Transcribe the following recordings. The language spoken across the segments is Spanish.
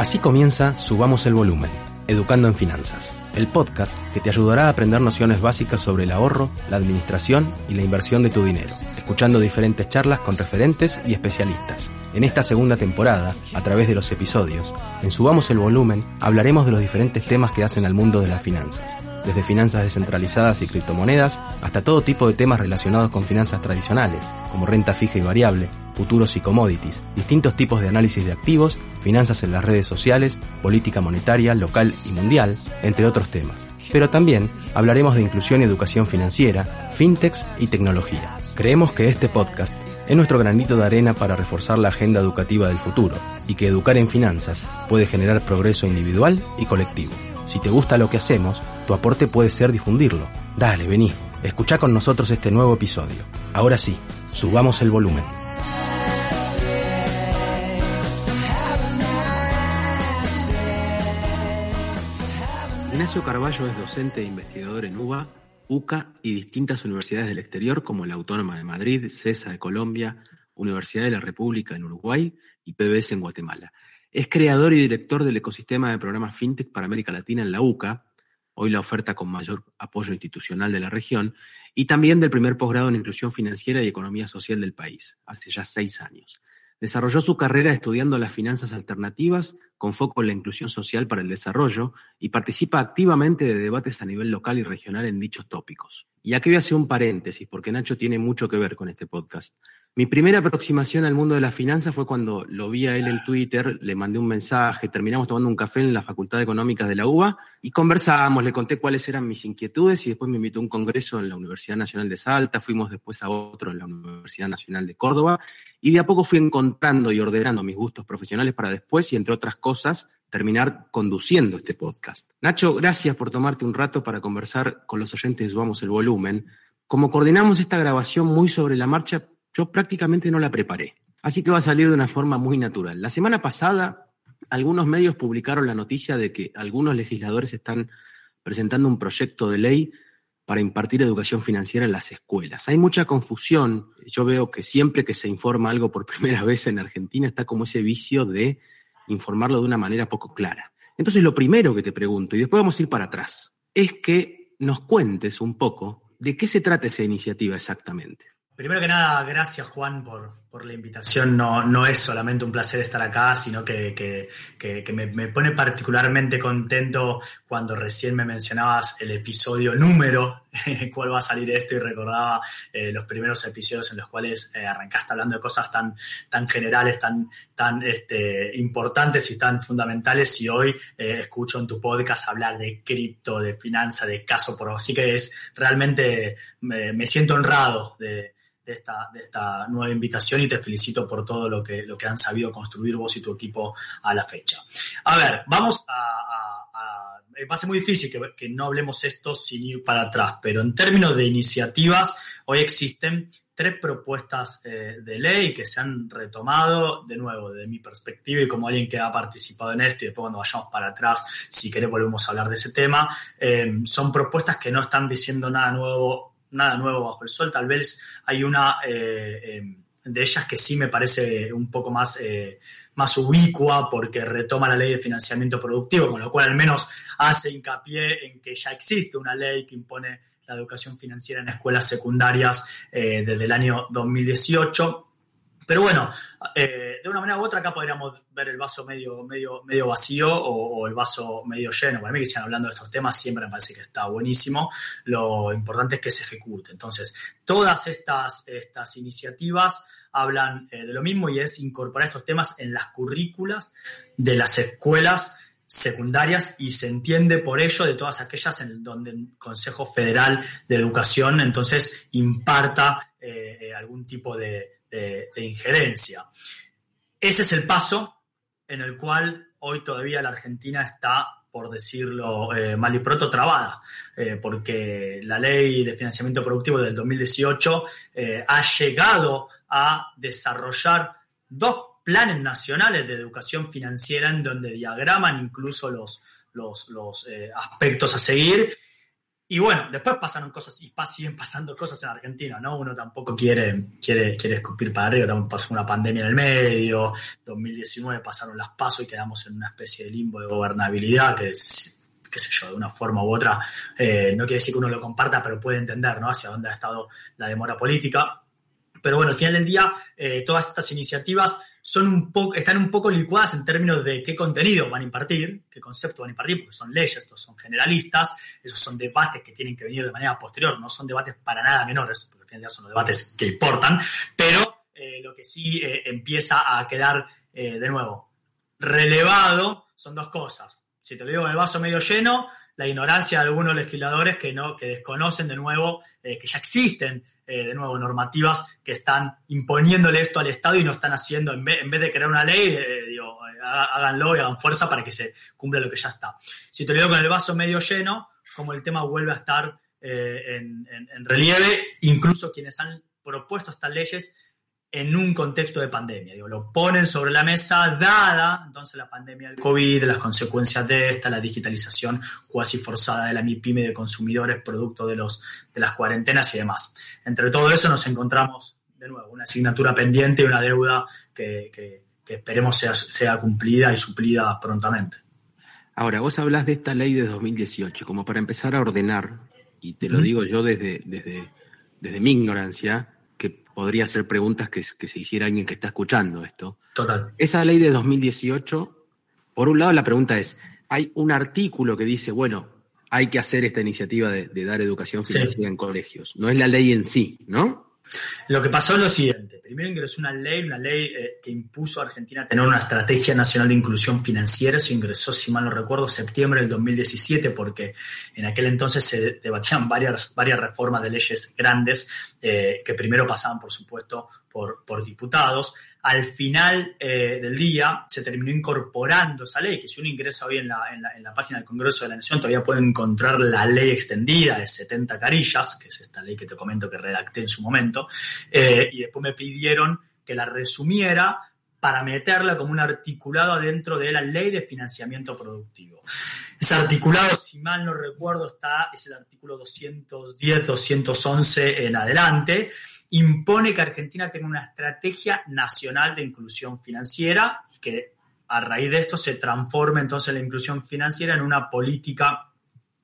Así comienza Subamos el Volumen, Educando en Finanzas, el podcast que te ayudará a aprender nociones básicas sobre el ahorro, la administración y la inversión de tu dinero, escuchando diferentes charlas con referentes y especialistas. En esta segunda temporada, a través de los episodios, en Subamos el Volumen hablaremos de los diferentes temas que hacen al mundo de las finanzas desde finanzas descentralizadas y criptomonedas hasta todo tipo de temas relacionados con finanzas tradicionales, como renta fija y variable, futuros y commodities, distintos tipos de análisis de activos, finanzas en las redes sociales, política monetaria, local y mundial, entre otros temas. Pero también hablaremos de inclusión y educación financiera, fintechs y tecnología. Creemos que este podcast es nuestro granito de arena para reforzar la agenda educativa del futuro y que educar en finanzas puede generar progreso individual y colectivo. Si te gusta lo que hacemos, tu aporte puede ser difundirlo. Dale, vení, escucha con nosotros este nuevo episodio. Ahora sí, subamos el volumen. Ignacio Carballo es docente e investigador en UBA, UCA y distintas universidades del exterior como la Autónoma de Madrid, CESA de Colombia, Universidad de la República en Uruguay y PBS en Guatemala. Es creador y director del ecosistema de programas FinTech para América Latina en la UCA, hoy la oferta con mayor apoyo institucional de la región, y también del primer posgrado en Inclusión Financiera y Economía Social del país, hace ya seis años. Desarrolló su carrera estudiando las finanzas alternativas con foco en la inclusión social para el desarrollo y participa activamente de debates a nivel local y regional en dichos tópicos. Y aquí voy a hacer un paréntesis porque Nacho tiene mucho que ver con este podcast. Mi primera aproximación al mundo de la finanzas fue cuando lo vi a él en Twitter, le mandé un mensaje, terminamos tomando un café en la Facultad de Económicas de la UBA y conversábamos, le conté cuáles eran mis inquietudes y después me invitó a un congreso en la Universidad Nacional de Salta, fuimos después a otro en la Universidad Nacional de Córdoba y de a poco fui encontrando y ordenando mis gustos profesionales para después y entre otras cosas terminar conduciendo este podcast. Nacho, gracias por tomarte un rato para conversar con los oyentes de Subamos el Volumen. Como coordinamos esta grabación muy sobre la marcha, yo prácticamente no la preparé. Así que va a salir de una forma muy natural. La semana pasada, algunos medios publicaron la noticia de que algunos legisladores están presentando un proyecto de ley para impartir educación financiera en las escuelas. Hay mucha confusión. Yo veo que siempre que se informa algo por primera vez en Argentina está como ese vicio de informarlo de una manera poco clara. Entonces, lo primero que te pregunto, y después vamos a ir para atrás, es que nos cuentes un poco de qué se trata esa iniciativa exactamente. Primero que nada, gracias Juan por, por la invitación. No, no es solamente un placer estar acá, sino que, que, me, me, pone particularmente contento cuando recién me mencionabas el episodio número en el cual va a salir esto y recordaba eh, los primeros episodios en los cuales eh, arrancaste hablando de cosas tan, tan generales, tan, tan este, importantes y tan fundamentales y hoy eh, escucho en tu podcast hablar de cripto, de finanza, de caso por... Así que es realmente, me, me siento honrado de de esta, de esta nueva invitación y te felicito por todo lo que, lo que han sabido construir vos y tu equipo a la fecha. A ver, vamos a... va a ser muy difícil que, que, no hablemos esto sin ir para atrás, pero en términos de iniciativas, hoy existen tres propuestas eh, de ley que se han retomado, de nuevo, desde mi perspectiva y como alguien que ha participado en esto, y después cuando vayamos para atrás, si querés volvemos a hablar de ese tema, eh, son propuestas que no están diciendo nada nuevo nada nuevo bajo el sol. Tal vez hay una eh, eh, de ellas que sí me parece un poco más, eh, más ubicua porque retoma la ley de financiamiento productivo, con lo cual al menos hace hincapié en que ya existe una ley que impone la educación financiera en escuelas secundarias desde el año 2018 pero bueno, eh, de una manera u otra acá podríamos ver el vaso medio, medio, medio vacío o, el vaso medio lleno. Para mí que sigan hablando de estos temas siempre me parece que está buenísimo. Lo importante es que se ejecute. Entonces, todas estas, estas iniciativas hablan eh, de lo mismo y es incorporar estos temas en las currículas de las escuelas secundarias y se entiende por ello de todas aquellas en donde el Consejo Federal de Educación entonces imparta eh, algún tipo de, injerencia. Ese es el paso en el cual hoy todavía la Argentina está, por decirlo eh, mal y pronto, trabada, porque la ley de financiamiento productivo del 2018 ha llegado a desarrollar dos planes nacionales de educación financiera en donde diagraman incluso los, los, eh, aspectos a seguir. Y bueno, después pasaron cosas y siguen pasando cosas en Argentina, ¿no? Uno tampoco quiere, quiere, quiere escupir para arriba, también pasó una pandemia en el medio, 2019 pasaron las pasos y quedamos en una especie de limbo de gobernabilidad que es, qué sé yo, de una forma u otra, eh, no quiere decir que uno lo comparta, pero puede entender, ¿no? Hacia dónde ha estado la demora política. Pero bueno, al final del día, eh, todas estas iniciativas son un poco, están un poco licuadas en términos de qué contenido van a impartir, qué concepto van a impartir, porque son leyes, estos son generalistas, esos son debates que tienen que venir de manera posterior, no son debates para nada menores, porque al final son los debates que importan, pero eh, lo que sí eh, empieza a quedar eh, de nuevo relevado son dos cosas. Si te lo digo en el vaso medio lleno, la ignorancia de algunos legisladores que, no, que desconocen de nuevo que ya existen eh, de nuevo, normativas que están imponiéndole esto al Estado y no están haciendo, en vez, en vez de crear una ley, eh, háganlo y hagan fuerza para que se cumpla lo que ya está. Si te lo digo con el vaso medio lleno, como el tema vuelve a estar eh, en relieve, incluso quienes han propuesto estas leyes en un contexto de pandemia. Digo, lo ponen sobre la mesa, dada entonces la pandemia del COVID, las consecuencias de esta, la digitalización cuasi forzada de la MIPYME de consumidores producto de, los, de las cuarentenas y demás. Entre todo eso nos encontramos, de nuevo, una asignatura pendiente y una deuda que, que, esperemos sea, sea cumplida y suplida prontamente. Ahora, vos hablas de esta ley de 2018, como para empezar a ordenar, y te lo digo yo desde, desde, desde mi ignorancia, podría ser preguntas que, se hiciera alguien que está escuchando esto. Total. Esa ley de 2018, por un lado la pregunta es, hay un artículo que dice, bueno, hay que hacer esta iniciativa de, dar educación financiera en colegios. No es la ley en sí, ¿no? Lo que pasó es lo siguiente. Primero ingresó una ley, una ley eh, que impuso a Argentina a tener una estrategia nacional de inclusión financiera. Eso ingresó, si mal no recuerdo, septiembre del 2017, porque en aquel entonces se debatían varias, varias reformas de leyes grandes eh, que primero pasaban, por supuesto, por, diputados. Al final eh, del día se terminó incorporando esa ley, que si uno ingresa hoy en la, en, la, página del Congreso de la Nación todavía puede encontrar la ley extendida de 70 carillas, que es esta ley que te comento que redacté en su momento, eh, y después me pidieron que la resumiera para meterla como un articulado adentro de la ley de financiamiento productivo. Ese articulado, si mal no recuerdo, está, es el artículo 210, 211 en adelante, impone que Argentina tenga una estrategia nacional de inclusión financiera y que a raíz de esto se transforme entonces la inclusión financiera en una política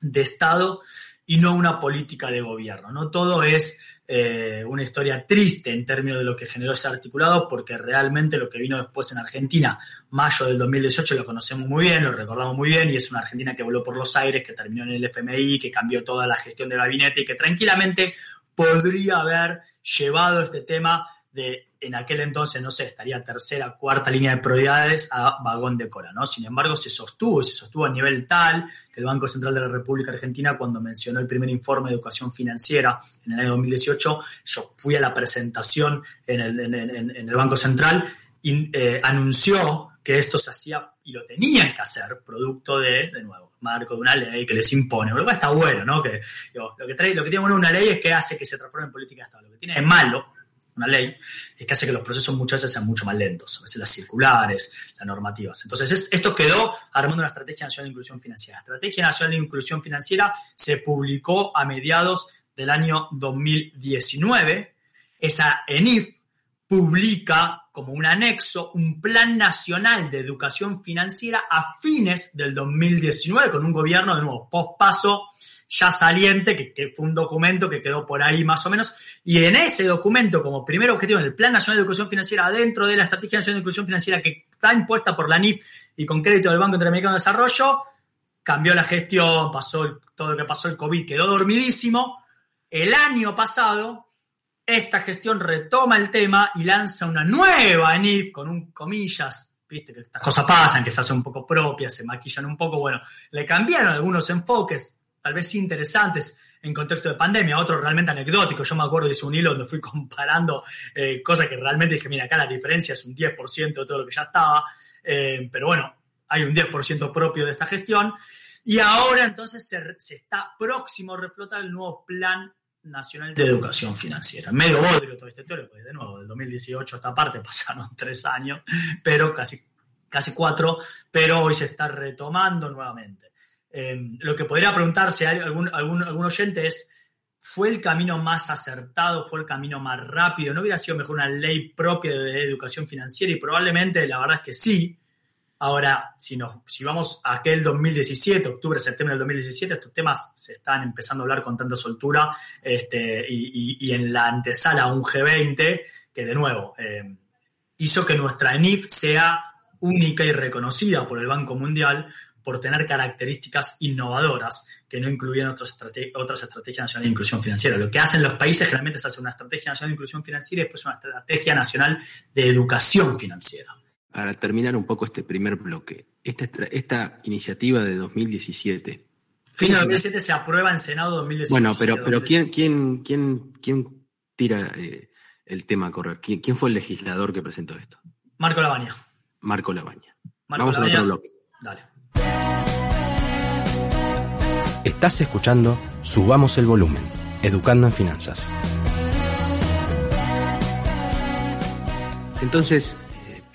de Estado y no una política de gobierno. No todo es eh, una historia triste en términos de lo que generó ese articulado, porque realmente lo que vino después en Argentina, mayo del 2018, lo conocemos muy bien, lo recordamos muy bien, y es una Argentina que voló por los aires, que terminó en el FMI, que cambió toda la gestión del gabinete y que tranquilamente podría haber llevado este tema de, en aquel entonces, no sé, estaría tercera, cuarta línea de prioridades a vagón de cola, ¿no? Sin embargo, se sostuvo, se sostuvo a nivel tal que el Banco Central de la República Argentina, cuando mencionó el primer informe de educación financiera en el año 2018, yo fui a la presentación en el, Banco Central y eh, anunció que esto se hacía y lo tenían que hacer producto de, de nuevo, marco de una ley que les impone. Está bueno, ¿no? Que, lo, que trae, lo que tiene bueno una ley es que hace que se transforme en política de Estado. Lo que tiene de malo una ley es que hace que los procesos muchas veces sean mucho más lentos, a veces las circulares, las normativas. Entonces, esto quedó armando una estrategia nacional de inclusión financiera. La estrategia nacional de inclusión financiera se publicó a mediados del año 2019. Esa ENIF publica como un anexo un plan nacional de educación financiera a fines del 2019 con un gobierno de nuevo pospaso ya saliente, que, fue un documento que quedó por ahí más o menos, y en ese documento como primer objetivo en el Plan Nacional de Educación Financiera dentro de la Estrategia Nacional de Educación Financiera que está impuesta por la NIF y con crédito del Banco Interamericano de Desarrollo, cambió la gestión, pasó todo lo que pasó el COVID, quedó dormidísimo. El año pasado esta gestión retoma el tema y lanza una nueva ENIF con un comillas viste que estas cosas pasan, que se hacen un poco propias, se maquillan un poco, bueno, le cambiaron algunos enfoques, tal vez interesantes en contexto de pandemia, otros realmente anecdóticos. Yo me acuerdo ese un hilo donde fui comparando eh, cosas que realmente dije, mira, acá la diferencia es un 10% de todo lo que ya estaba, eh, pero bueno, hay un 10% propio de esta gestión. Y ahora entonces se, está próximo a reflotar el nuevo plan nacional de educación financiera. Medio bodrio todo este porque de nuevo, del 2018 a esta parte pasaron tres años, pero casi, casi cuatro, pero hoy se está retomando nuevamente. Em, lo que podría preguntarse a algún, algún, algún oyente es, ¿fue el camino más acertado? ¿Fue el camino más rápido? ¿No hubiera sido mejor una ley propia de educación financiera? Y probablemente la verdad es que sí, Ahora, si, nos, si vamos a aquel 2017, octubre, septiembre del 2017, estos temas se están empezando a hablar con tanta soltura este, y, en la antesala a un G20 que, de nuevo, eh, hizo que nuestra ENIF sea única y reconocida por el Banco Mundial por tener características innovadoras que no incluían otras, otras estrategias nacionales de inclusión financiera. Lo que hacen los países generalmente es hacer una estrategia nacional de inclusión financiera y después una estrategia nacional de educación financiera para terminar un poco este primer bloque, esta, esta iniciativa de 2017. Fin de 2017 se aprueba en Senado 2018. Bueno, pero, pero ¿quién, quién, quién, quién tira eh, el tema a correr? ¿Quién, ¿Quién, fue el legislador que presentó esto? Marco Labaña. Marco Labaña. Vamos a otro bloque. Dale. Estás escuchando Subamos el Volumen, Educando en Finanzas. Entonces,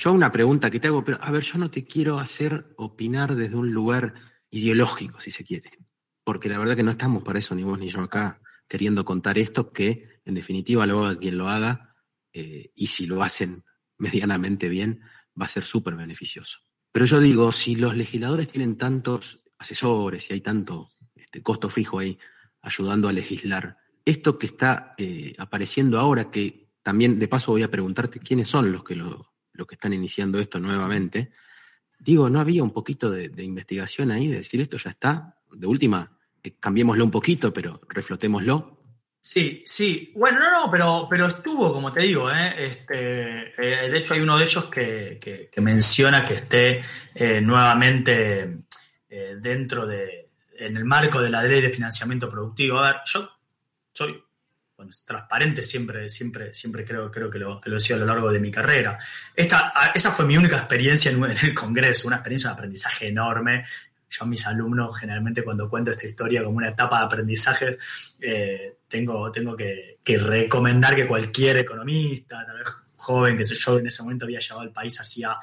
yo una pregunta que te hago, pero a ver, yo no te quiero hacer opinar desde un lugar ideológico, si se quiere, porque la verdad que no estamos para eso, ni vos ni yo acá, queriendo contar esto, que en definitiva lo haga quien lo haga, eh, y si lo hacen medianamente bien, va a ser súper beneficioso. Pero yo digo, si los legisladores tienen tantos asesores y hay tanto este, costo fijo ahí ayudando a legislar, esto que está eh, apareciendo ahora, que también de paso voy a preguntarte quiénes son los que lo los que están iniciando esto nuevamente, digo, ¿no había un poquito de, investigación ahí, de decir esto ya está? De última, eh, cambiémoslo un poquito, pero reflotémoslo. Sí, sí. Bueno, no, no, pero, pero estuvo, como te digo, ¿eh? este, eh, de hecho hay uno de ellos que, menciona que esté nuevamente dentro de, en el marco de la ley de financiamiento productivo. A ver, yo soy transparente siempre, siempre, siempre creo, creo que lo, que lo he sido a lo largo de mi carrera. Esta, esa fue mi única experiencia en, el Congreso, una experiencia de aprendizaje enorme. Yo a mis alumnos, generalmente cuando cuento esta historia como una etapa de aprendizaje, eh, tengo, tengo que, recomendar que cualquier economista, tal vez joven, que sé yo, en ese momento había llevado al país hacía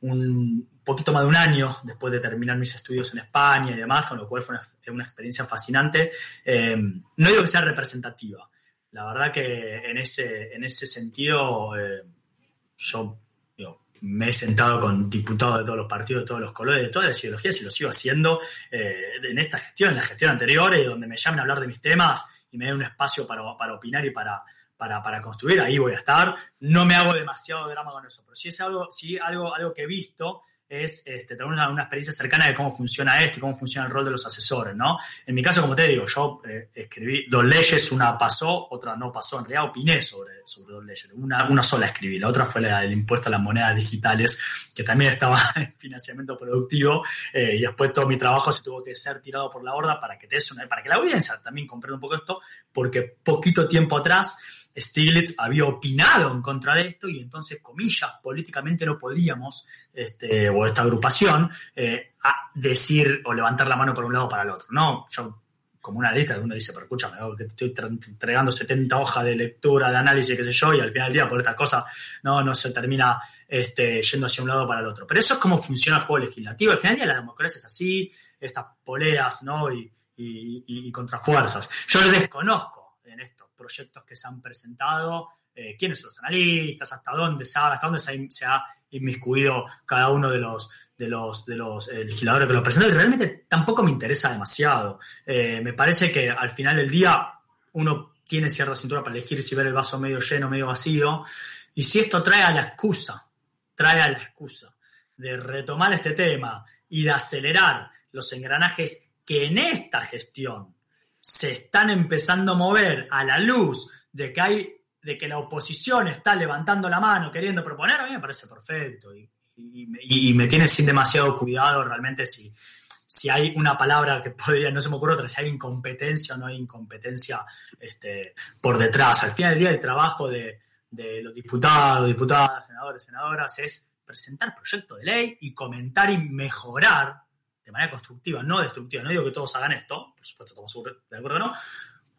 un poquito más de un año después de terminar mis estudios en España y demás, con lo cual fue una, experiencia fascinante. Eh, no digo que sea representativa, la verdad que en ese, en ese sentido eh, yo me he sentado con diputados de todos los partidos, de todos los colores, de todas las ideologías y lo sigo haciendo eh, en esta gestión, en la gestión anterior, y donde me llamen a hablar de mis temas y me den un espacio para, opinar y para, para, construir, ahí voy a estar. No me hago demasiado drama con eso, pero sí es algo, sí algo, algo que he visto es este, tener una, experiencia cercana de cómo funciona esto y cómo funciona el rol de los asesores, ¿no? En mi caso, como te digo, yo eh, escribí dos leyes, una pasó, otra no pasó. En realidad opiné sobre, sobre dos leyes. Una, una sola escribí, la otra fue la del impuesto a las monedas digitales, que también estaba en financiamiento productivo, eh, y después todo mi trabajo se tuvo que ser tirado por la borda para que te des una, para que la audiencia también comprenda un poco esto, porque poquito tiempo atrás Stiglitz había opinado en contra de esto y entonces, comillas, políticamente no podíamos, este, o esta agrupación, eh, decir o levantar la mano por un lado o para el otro. No, yo como una lista, uno dice, pero escúchame, que te estoy entregando 70 hojas de lectura, de análisis, qué sé yo, y al final del día por esta cosa no, no se termina este, yendo hacia un lado para el otro. Pero eso es cómo funciona el juego legislativo. Al final del día la democracia es así, estas poleas, ¿no? Y, y, y contrafuerzas. Yo desconozco en esto proyectos que se han presentado, eh, quiénes son los analistas, hasta dónde se ha, hasta dónde se ha, inmiscuido cada uno de los de los, de los eh, legisladores que lo presentaron y realmente tampoco me interesa demasiado. Eh, me parece que al final del día uno tiene cierta cintura para elegir si ver el vaso medio lleno medio vacío. Y si esto trae la excusa, trae a la excusa de retomar este tema y de acelerar los engranajes que en esta gestión se están empezando a mover a la luz de que hay de que la oposición está levantando la mano queriendo proponer, a mí me parece perfecto. Y, me tiene sin demasiado cuidado realmente si, si hay una palabra que podría, no se me ocurre otra, si hay incompetencia o no hay incompetencia este, por detrás. Al final del día el trabajo de, de los diputados, diputadas, senadores, senadoras es presentar proyectos de ley y comentar y mejorar de manera constructiva, no destructiva. No digo que todos hagan esto, por supuesto estamos de acuerdo, ¿no?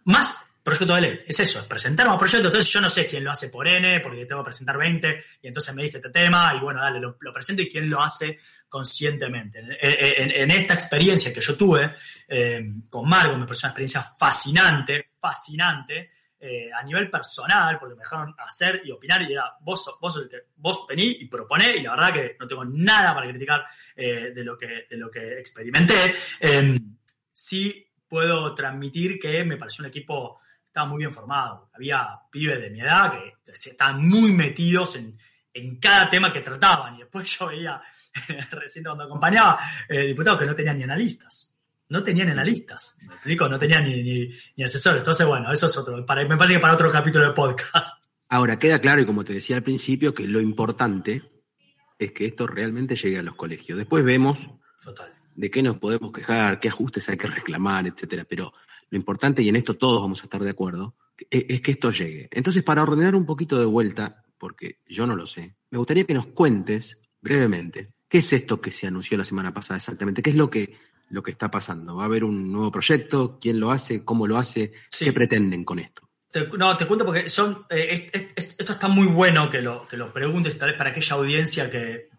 Más proyecto de ley, es eso, es presentar un proyecto. Entonces yo no sé quién lo hace por N, porque tengo que presentar 20, y entonces me diste este tema, y bueno, dale, lo, presento, y quién lo hace conscientemente. En, esta experiencia que yo tuve eh, con Margo, me pareció una experiencia fascinante, fascinante, eh, a nivel personal, porque me dejaron hacer y opinar y era vos, vos, el que, vos vení y proponé y la verdad que no tengo nada para criticar eh, de, lo que, de lo que experimenté. Em, sí puedo transmitir que me pareció un equipo estaba muy bien formado. Había pibes de mi edad que estaban muy metidos en, en cada tema que trataban y después yo veía recién cuando acompañaba eh, diputados que no tenían ni analistas no tenían analistas, ¿me explico? No tenían ni, ni, asesores. Entonces, bueno, eso es otro, para, me parece que para otro capítulo de podcast. Ahora, queda claro, y como te decía al principio, que lo importante es que esto realmente llegue a los colegios. Después vemos de qué nos podemos quejar, qué ajustes hay que reclamar, etcétera. Pero lo importante, y en esto todos vamos a estar de acuerdo, es que esto llegue. Entonces, para ordenar un poquito de vuelta, porque yo no lo sé, me gustaría que nos cuentes brevemente qué es esto que se anunció la semana pasada exactamente, qué es lo que lo que está pasando? ¿Va a haber un nuevo proyecto? ¿Quién lo hace? ¿Cómo lo hace? ¿Qué pretenden con esto? no, te cuento porque son, eh, esto está muy bueno que lo, que lo preguntes, tal vez para aquella audiencia que,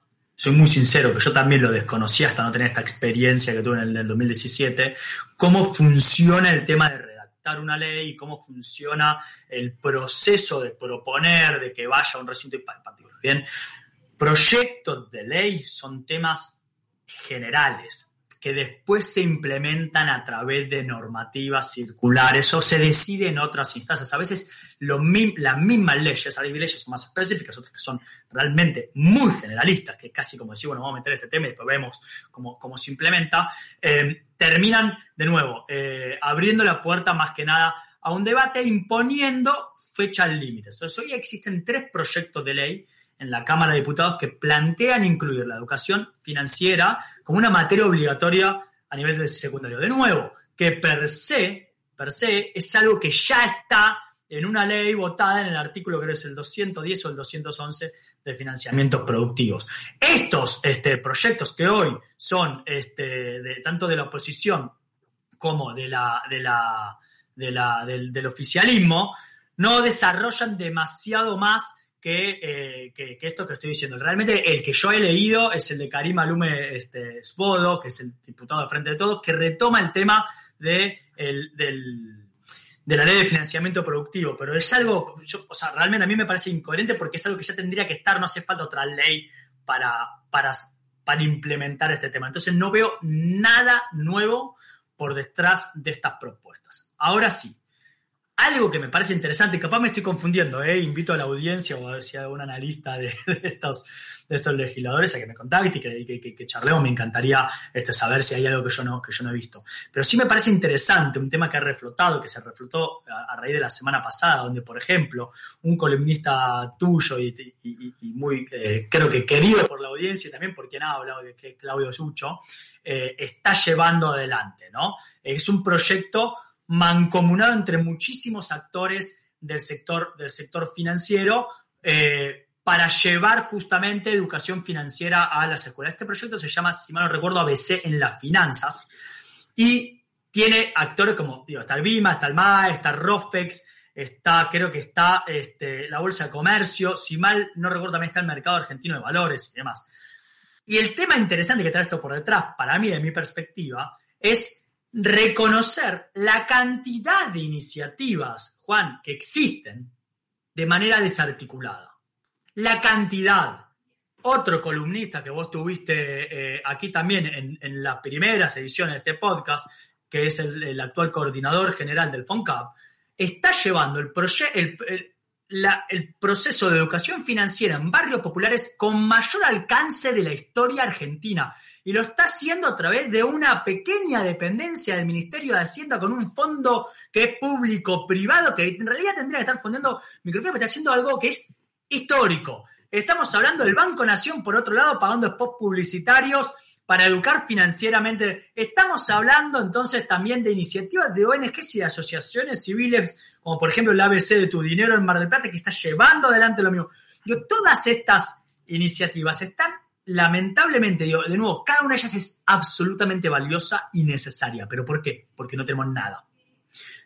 soy muy sincero, que yo también lo desconocía hasta no tener esta experiencia que tuve en el, 2017, cómo funciona el tema de redactar una ley y cómo funciona el proceso de proponer, de que vaya a un recinto particular. Bien, proyectos de ley son temas generales, que después se implementan a través de normativas circulares o se decide en otras instancias. A veces lo, las mismas leyes, hay leyes más específicas, otras que son realmente muy generalistas, que casi como decir, bueno, vamos a meter este tema y después vemos cómo, cómo se implementa, eh, terminan de nuevo eh, abriendo la puerta más que nada a un debate imponiendo fechas límites. Entonces, hoy existen tres proyectos de ley en la Cámara de Diputados que plantean incluir la educación financiera como una materia obligatoria a nivel de secundario. De nuevo, que per se, es algo que ya está en una ley votada en el artículo que es el 210 o el 211 de financiamientos productivos. Estos este, proyectos que hoy son este, tanto de la oposición como de la, de la, de la, del oficialismo no desarrollan demasiado más eh, que, esto que estoy diciendo. Realmente el que yo he leído es el de Karim Alume este, Svodo, que es el diputado de Frente de Todos, que retoma el tema de, de la ley de financiamiento productivo, pero es algo, o sea, realmente a mí me parece incoherente porque es algo que ya tendría que estar, no hace falta otra ley para, para, para implementar este tema. Entonces no veo nada nuevo por detrás de estas propuestas. Ahora sí, algo que me parece interesante, capaz me estoy confundiendo, ¿eh? invito a la audiencia o a ver si hay algún analista de, estos, de estos legisladores a que me contacte y que, charlemos, me encantaría este, saber si hay algo que yo, no, que yo no he visto. Pero sí me parece interesante un tema que ha reflotado, que se reflotó a, raíz de la semana pasada, donde, por ejemplo, un columnista tuyo y, muy, eh, creo que querido por la audiencia y también por quien ha hablado, que Claudio Sucho, eh, está llevando adelante, ¿no? Es un proyecto mancomunado entre muchísimos actores del sector, del sector financiero eh, para llevar justamente educación financiera a las escuelas. Este proyecto se llama, si mal no recuerdo, ABC en las finanzas y tiene actores como, digo, está el BIMA, está el MAE, está Rofex, está, creo que está este, la Bolsa de Comercio, si mal no recuerdo también está el Mercado Argentino de Valores y demás. Y el tema interesante que trae esto por detrás, para mí, de mi perspectiva, es reconocer la cantidad de iniciativas, Juan, que existen de manera desarticulada. La cantidad. Otro columnista que vos tuviste eh, aquí también en, las primeras ediciones de este podcast, que es el, actual coordinador general del FONCAP, está llevando el, el, el proceso de educación financiera en barrios populares con mayor alcance de la historia argentina y lo está haciendo a través de una pequeña dependencia del Ministerio de Hacienda con un fondo que es público-privado, que en realidad tendría que estar fondeando microfinancia, pero está haciendo algo que es histórico. Estamos hablando del Banco Nación, por otro lado, pagando spots publicitarios para educar financieramente. Estamos hablando entonces también de iniciativas de ONGs y de asociaciones civiles, como por ejemplo el ABC de Tu Dinero en Mar del Plata, que está llevando adelante lo mismo. Todas estas iniciativas están lamentablemente, digo, de nuevo, cada una de ellas es absolutamente valiosa y necesaria. ¿Pero por qué? Porque no tenemos nada.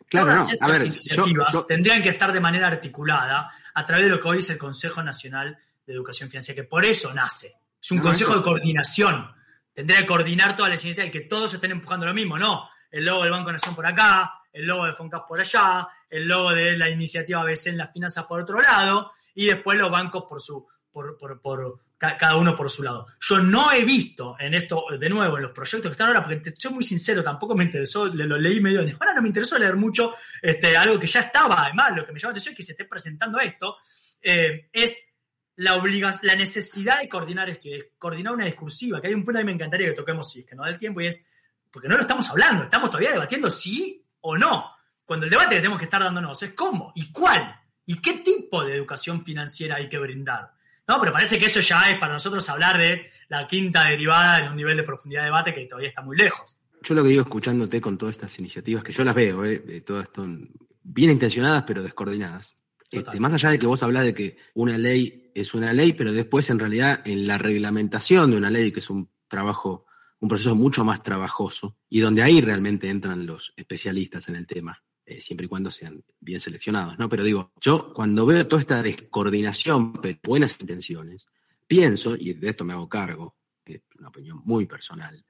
Claro, Todas no. estas ver, iniciativas yo- yo- tendrían que estar de manera articulada a través de lo que hoy es el Consejo Nacional de Educación Financiera, que por eso nace. Es un No, consejo eso- de coordinación. Tendría que coordinar todas las iniciativas y que todos estén empujando lo mismo, ¿no? El logo del Banco Nación por acá, el logo de FONCAP por allá, el logo de la iniciativa ABC en las finanzas por otro lado, y después los bancos por su, por, por, por- ca- cada uno por su lado. Yo no he visto en esto, de nuevo, en los proyectos que están ahora, porque soy muy sincero, tampoco me interesó, lo leí medio, ahora no me interesó leer mucho, este, algo que ya estaba, además, lo que me llama la atención es que se esté presentando esto, eh, es la obligación, la necesidad de coordinar esto de coordinar una discursiva, que hay un punto que me encantaría que toquemos si es que no da el tiempo y es, porque no lo estamos hablando, estamos todavía debatiendo sí o no, cuando el debate que tenemos que estar dándonos es cómo y cuál y qué tipo de educación financiera hay que brindar. No, pero parece que eso ya es para nosotros hablar de la quinta derivada en un nivel de profundidad de debate que todavía está muy lejos. Yo lo que digo escuchándote con todas estas iniciativas, que yo las veo, eh, todas están bien intencionadas pero descoordinadas. Este, más allá de que vos hablás de que una ley es una ley, pero después en realidad en la reglamentación de una ley, que es un trabajo, un proceso mucho más trabajoso, y donde ahí realmente entran los especialistas en el tema, eh, siempre y cuando sean bien seleccionados, ¿no? Pero digo, yo cuando veo toda esta descoordinación, pero buenas intenciones, pienso, y de esto me hago cargo, es una opinión muy personal,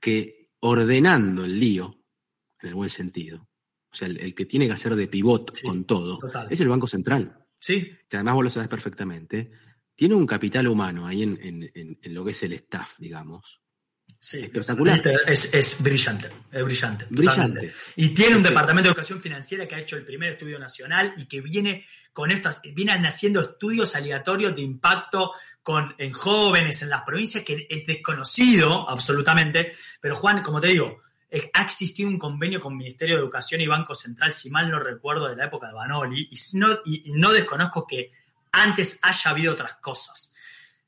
que ordenando el lío, en el buen sentido, o sea, el, el que tiene que hacer de pivot Sí, con todo, total. es el Banco Central, Sí, que además vos lo sabes perfectamente, tiene un capital humano ahí en, en- en- en lo que es el staff, digamos. sí. Espectacular. Es, es brillante, es brillante. Brillante. totalmente. Y tiene un Sí. departamento de educación financiera que ha hecho el primer estudio nacional y que viene con estas, vienen haciendo estudios aleatorios de impacto con, en jóvenes, en las provincias, que es desconocido absolutamente. Pero Juan, como te digo, ha existido un convenio con Ministerio de Educación y Banco Central, si mal no recuerdo, de la época de Banoli, y no, desconozco que antes haya habido otras cosas.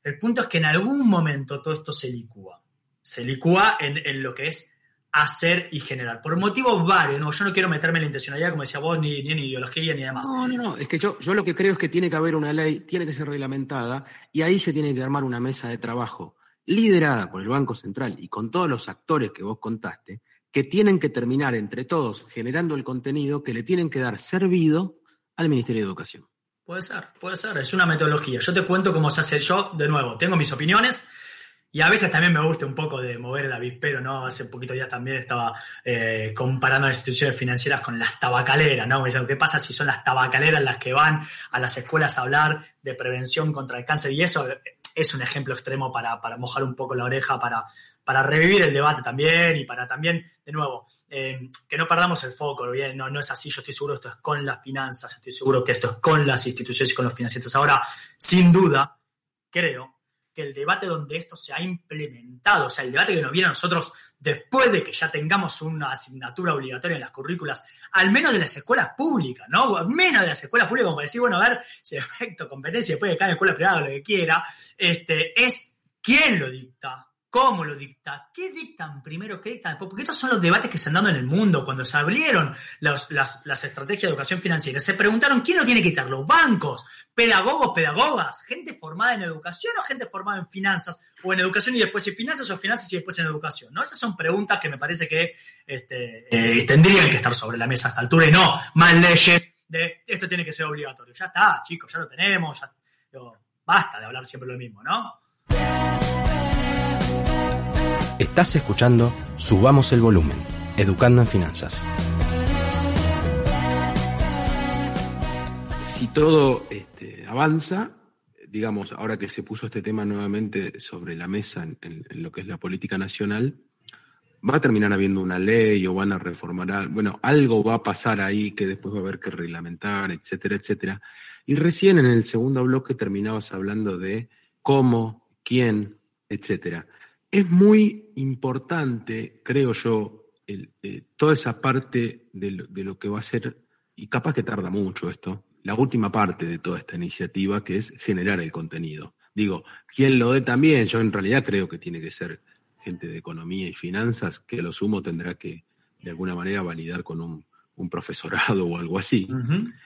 El punto es que en algún momento todo esto se licúa. Se licúa en, en lo que es hacer y generar. Por motivos varios, ¿no? yo no quiero meterme en la intencionalidad, como decía vos, ni, ni en ideología ni demás. No, no, no, es que yo, yo lo que creo es que tiene que haber una ley, tiene que ser reglamentada, y ahí se tiene que armar una mesa de trabajo liderada por el Banco Central y con todos los actores que vos contaste, que tienen que terminar entre todos generando el contenido que le tienen que dar servido al Ministerio de Educación. Puede ser, puede ser, es una metodología. Yo te cuento cómo se hace yo, de nuevo, tengo mis opiniones y a veces también me gusta un poco de mover el avispero, ¿no? Hace poquito ya también estaba eh, comparando las instituciones financieras con las tabacaleras, ¿no? ¿Qué pasa si son las tabacaleras las que van a las escuelas a hablar de prevención contra el cáncer? Y eso es un ejemplo extremo para, para mojar un poco la oreja, para, para revivir el debate también y para también, de nuevo, eh, que no perdamos el foco, bien, no, no es así, yo estoy seguro esto es con las finanzas, estoy seguro que esto es con las instituciones y con los financieros. Ahora, sin duda, creo que el debate donde esto se ha implementado, o sea, el debate que nos viene a nosotros después de que ya tengamos una asignatura obligatoria en las currículas, al menos de las escuelas públicas, ¿no? Al menos de las escuelas públicas, como decir, bueno, a ver, si efecto competencia después de cada escuela privada lo que quiera, este, es quién lo dicta, cómo lo dicta, qué dictan primero, qué dictan después, porque estos son los debates que se han dado en el mundo. Cuando se abrieron las, estrategias de educación financiera, se preguntaron quién lo tiene que dictar, los bancos, pedagogos, pedagogas, gente formada en educación o gente formada en finanzas, o en educación y después en finanzas, o finanzas y después en educación, ¿no? Esas son preguntas que me parece que este, eh, tendrían que estar sobre la mesa a esta altura y no más leyes de esto tiene que ser obligatorio. Ya está, chicos, ya lo tenemos, basta de hablar siempre lo mismo, ¿no? Estás escuchando Subamos el Volumen, Educando en Finanzas. Si todo este, avanza, digamos, ahora que se puso este tema nuevamente sobre la mesa en, en- lo que es la política nacional, va a terminar habiendo una ley o van a reformar, al- bueno, algo va a pasar ahí que después va a haber que reglamentar, etcétera, etcétera. Y recién en el segundo bloque terminabas hablando de cómo, quién, etcétera. Es muy importante, creo yo, el- eh, toda esa parte de lo, de lo que va a ser, y capaz que tarda mucho esto, la última parte de toda esta iniciativa, que es generar el contenido. Digo, quien lo dé también, yo en realidad creo que tiene que ser gente de economía y finanzas, que lo sumo tendrá que de alguna manera validar con un, profesorado o algo así.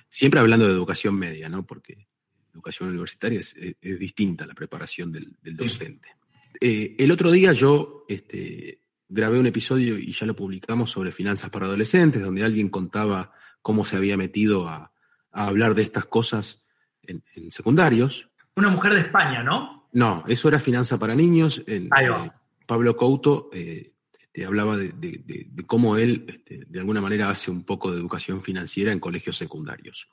Siempre hablando de educación media, ¿no? Porque educación universitaria es, distinta a la preparación del, docente. Eh, el otro día yo este, grabé un episodio y ya lo publicamos sobre finanzas para adolescentes, donde alguien contaba cómo se había metido a, hablar de estas cosas en, secundarios. Una mujer de España, ¿no? No, eso era finanza para niños. En, eh, Pablo Couto eh, este, hablaba de, cómo él, este, de alguna manera, hace un poco de educación financiera en colegios secundarios.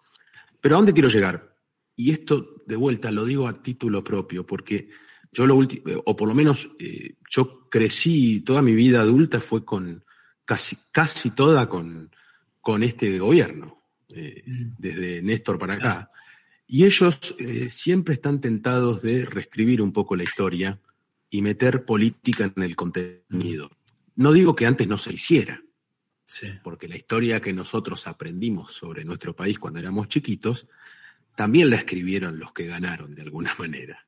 Pero ¿a dónde quiero llegar? Y esto, de vuelta, lo digo a título propio, porque yo lo último, o por lo menos eh, yo crecí, toda mi vida adulta fue con, casi, casi toda con, con este gobierno, eh, mm. desde Néstor para acá. Y ellos eh, siempre están tentados de reescribir un poco la historia y meter política en el contenido. No digo que antes no se hiciera, porque la historia que nosotros aprendimos sobre nuestro país cuando éramos chiquitos, también la escribieron los que ganaron de alguna manera.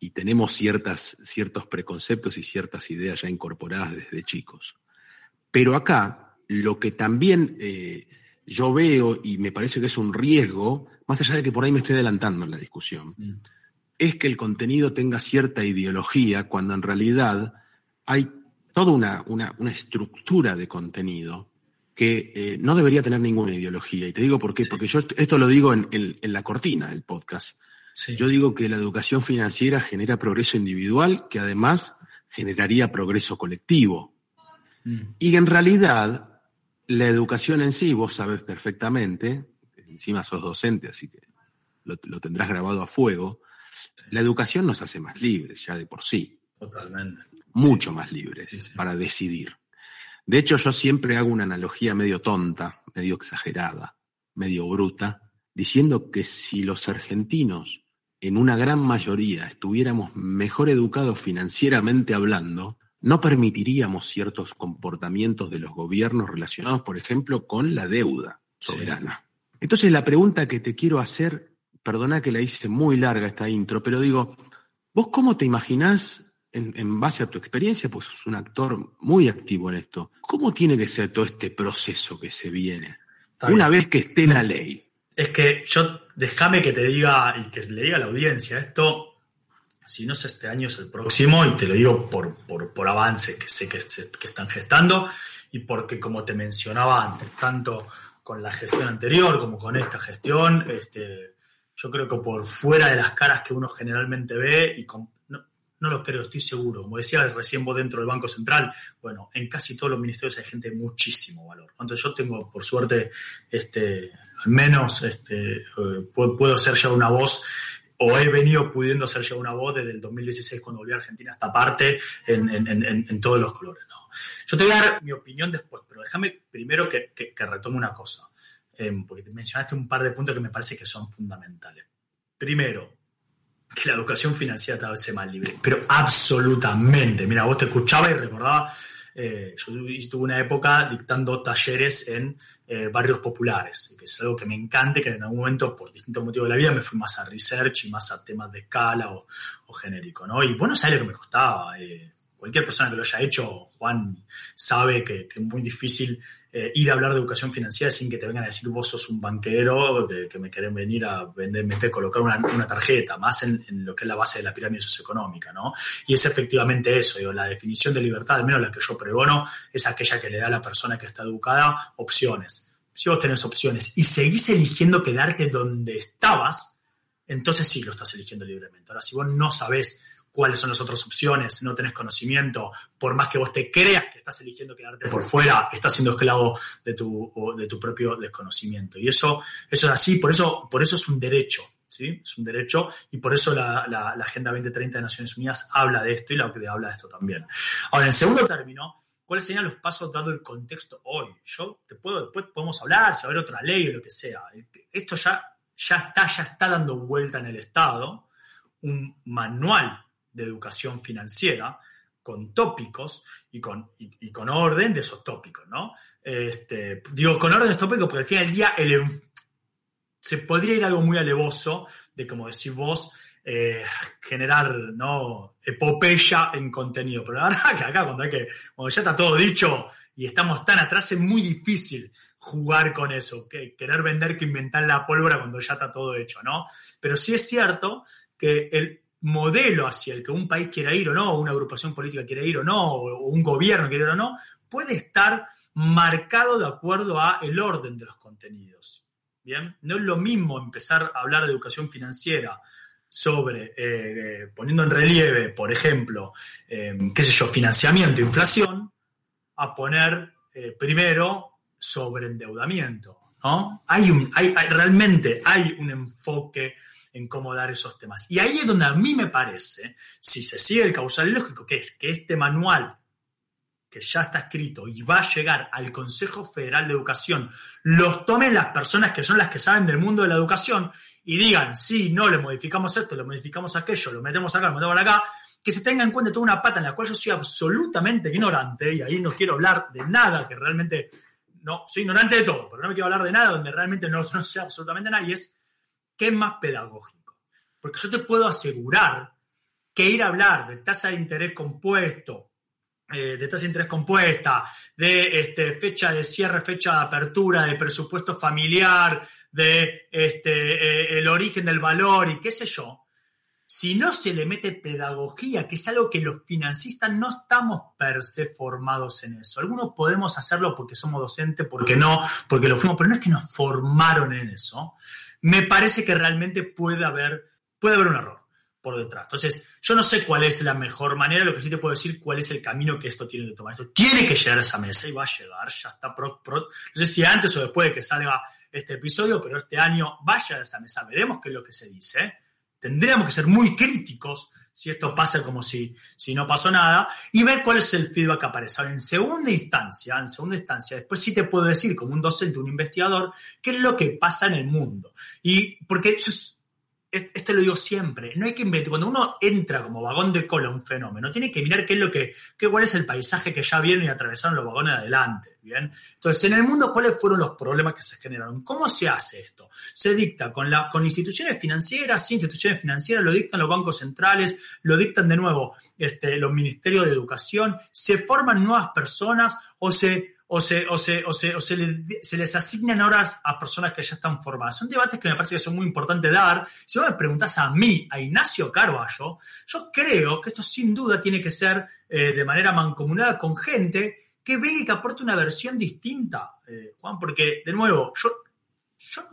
Y tenemos ciertas, ciertos preconceptos y ciertas ideas ya incorporadas desde chicos. Pero acá, lo que también eh, yo veo, y me parece que es un riesgo, más allá de que por ahí me estoy adelantando en la discusión, mm. es que el contenido tenga cierta ideología cuando en realidad hay toda una, una, una estructura de contenido que eh, no debería tener ninguna ideología. Y te digo por qué, porque yo esto lo digo en, la cortina del podcast. Yo digo que la educación financiera genera progreso individual que además generaría progreso colectivo. Mm. Y en realidad, la educación en sí, vos sabes perfectamente, encima sos docente, así que lo, tendrás grabado a fuego, la educación nos hace más libres ya de por sí. Totalmente. Mucho más libres para decidir. De hecho, yo siempre hago una analogía medio tonta, medio exagerada, medio bruta, diciendo que si los argentinos en una gran mayoría estuviéramos mejor educados financieramente hablando, no permitiríamos ciertos comportamientos de los gobiernos relacionados, por ejemplo, con la deuda soberana. Entonces, la pregunta que te quiero hacer, perdona que la hice muy larga esta intro, pero digo, ¿vos cómo te imaginás en, base a tu experiencia, pues sos un actor muy activo en esto. ¿Cómo tiene que ser todo este proceso que se viene? Una vez que esté la ley. Es que yo, déjame que te diga y que le diga a la audiencia, esto, si no es este año, es el próximo, y te lo digo por, por, avance que sé que, están gestando, y porque, como te mencionaba antes, tanto con la gestión anterior como con esta gestión, este, yo creo que por fuera de las caras que uno generalmente ve y con, no lo creo, estoy seguro. Como decía recién vos dentro del Banco Central, bueno, en casi todos los ministerios hay gente de muchísimo valor. Entonces yo tengo, por suerte, este, al menos este, eh, puedo, ser ya una voz o he venido pudiendo ser ya una voz desde el 2016 cuando volví a Argentina esta parte en, todos los colores. Yo te voy a dar mi opinión después, pero déjame primero que, retome una cosa, em, porque te mencionaste un par de puntos que me parece que son fundamentales. Primero, que la educación financiera te hace más libre, pero absolutamente. Mira, vos te escuchaba y recordaba, eh, yo tuve una época dictando talleres en eh, barrios populares, que es algo que me encanta que en algún momento, por distintos motivos de la vida, me fui más a research y más a temas de escala o, genérico, ¿no? Y bueno, sabes lo que me costaba. Eh, cualquier persona que lo haya hecho, Juan, sabe que, que es muy difícil eh, ir a hablar de educación financiera sin que te vengan a decir vos sos un banquero que, me quieren venir a venderme, colocar una, una tarjeta, más en, lo que es la base de la pirámide socioeconómica, ¿no? Y es efectivamente eso, digo, la definición de libertad, al menos la que yo pregono, es aquella que le da a la persona que está educada opciones. Si vos tenés opciones y seguís eligiendo quedarte donde estabas, entonces sí lo estás eligiendo libremente. Ahora, si vos no sabés cuáles son las otras opciones, no tenés conocimiento, por más que vos te creas que estás eligiendo quedarte por fuera, estás siendo esclavo de tu, de tu propio desconocimiento. Y eso, eso es así, por eso, por eso es un derecho, ¿sí? Es un derecho y por eso la, Agenda 2030 de Naciones Unidas habla de esto y la OCDE habla de esto también. Ahora, en segundo término, ¿cuáles serían los pasos dado el contexto hoy? Yo te puedo, después podemos hablar, si va a haber otra ley o lo que sea. Esto ya, ya está, ya está dando vuelta en el Estado un manual de educación financiera con tópicos y con, y, con orden de esos tópicos, ¿no? Este, digo, con orden de esos tópicos porque al final del día el, se podría ir algo muy alevoso de, como decís vos, eh, generar ¿no? epopeya en contenido. Pero la verdad que acá, cuando, hay que, cuando ya está todo dicho y estamos tan atrás, es muy difícil jugar con eso, que querer vender que inventar la pólvora cuando ya está todo hecho, ¿no? Pero sí es cierto que el modelo hacia el que un país quiera ir o no, o una agrupación política quiere ir o no, o un gobierno quiere ir o no, puede estar marcado de acuerdo a el orden de los contenidos. Bien, no es lo mismo empezar a hablar de educación financiera sobre, eh, eh, poniendo en relieve, por ejemplo, eh, qué sé yo, financiamiento inflación, a poner primero sobre endeudamiento. ¿no? Hay un, hay, realmente hay un enfoque en cómo dar esos temas. Y ahí es donde a mí me parece, si se sigue el causal lógico, que es que este manual que ya está escrito y va a llegar al Consejo Federal de Educación, los tomen las personas que son las que saben del mundo de la educación y digan, sí, no, le modificamos esto, le modificamos aquello, lo metemos acá, lo metemos acá, que se tenga en cuenta toda una pata en la cual yo soy absolutamente ignorante y ahí no quiero hablar de nada que realmente, no, soy ignorante de todo, pero no me quiero hablar de nada donde realmente no, no sé absolutamente nada y es, ¿qué es más pedagógico? Porque yo te puedo asegurar que ir a hablar de tasa de interés compuesto, eh, de tasa de interés compuesta, de este, fecha de cierre, fecha de apertura, de presupuesto familiar, de este, eh, el origen del valor y qué sé yo, si no se le mete pedagogía, que es algo que los financistas no estamos per se formados en eso. Algunos podemos hacerlo porque somos docentes, porque no, porque lo fuimos, pero no es que nos formaron en eso. Me parece que realmente puede haber, puede haber un error por detrás. Entonces, yo no sé cuál es la mejor manera, lo que sí te puedo decir cuál es el camino que esto tiene que tomar. Esto tiene que llegar a esa mesa y va a llegar, ya está pro, no sé si antes o después de que salga este episodio, pero este año vaya a esa mesa, veremos qué es lo que se dice. Tendríamos que ser muy críticos si esto pasa como si, si no pasó nada, y ver cuál es el feedback que aparece. Ahora, en segunda instancia, en segunda instancia, después sí te puedo decir, como un docente, un investigador, qué es lo que pasa en el mundo. Y porque esto lo digo siempre, no hay que inventar, cuando uno entra como vagón de cola a un fenómeno, tiene que mirar qué es lo que, qué, cuál es el paisaje que ya viene y atravesaron los vagones adelante, ¿bien? Entonces, en el mundo, ¿cuáles fueron los problemas que se generaron? ¿Cómo se hace esto? Se dicta con, la, con instituciones financieras, sí, instituciones financieras, lo dictan los bancos centrales, lo dictan de nuevo este, los ministerios de educación, se forman nuevas personas o se o se, o se, o se, o se, les asignan horas a personas que ya están formadas. Son debates que me parece que son muy importantes dar. Si vos me preguntás a mí, a Ignacio Carballo, yo creo que esto sin duda tiene que ser eh, de manera mancomunada con gente que venga y que aporte una versión distinta, eh, Juan, porque, de nuevo, yo,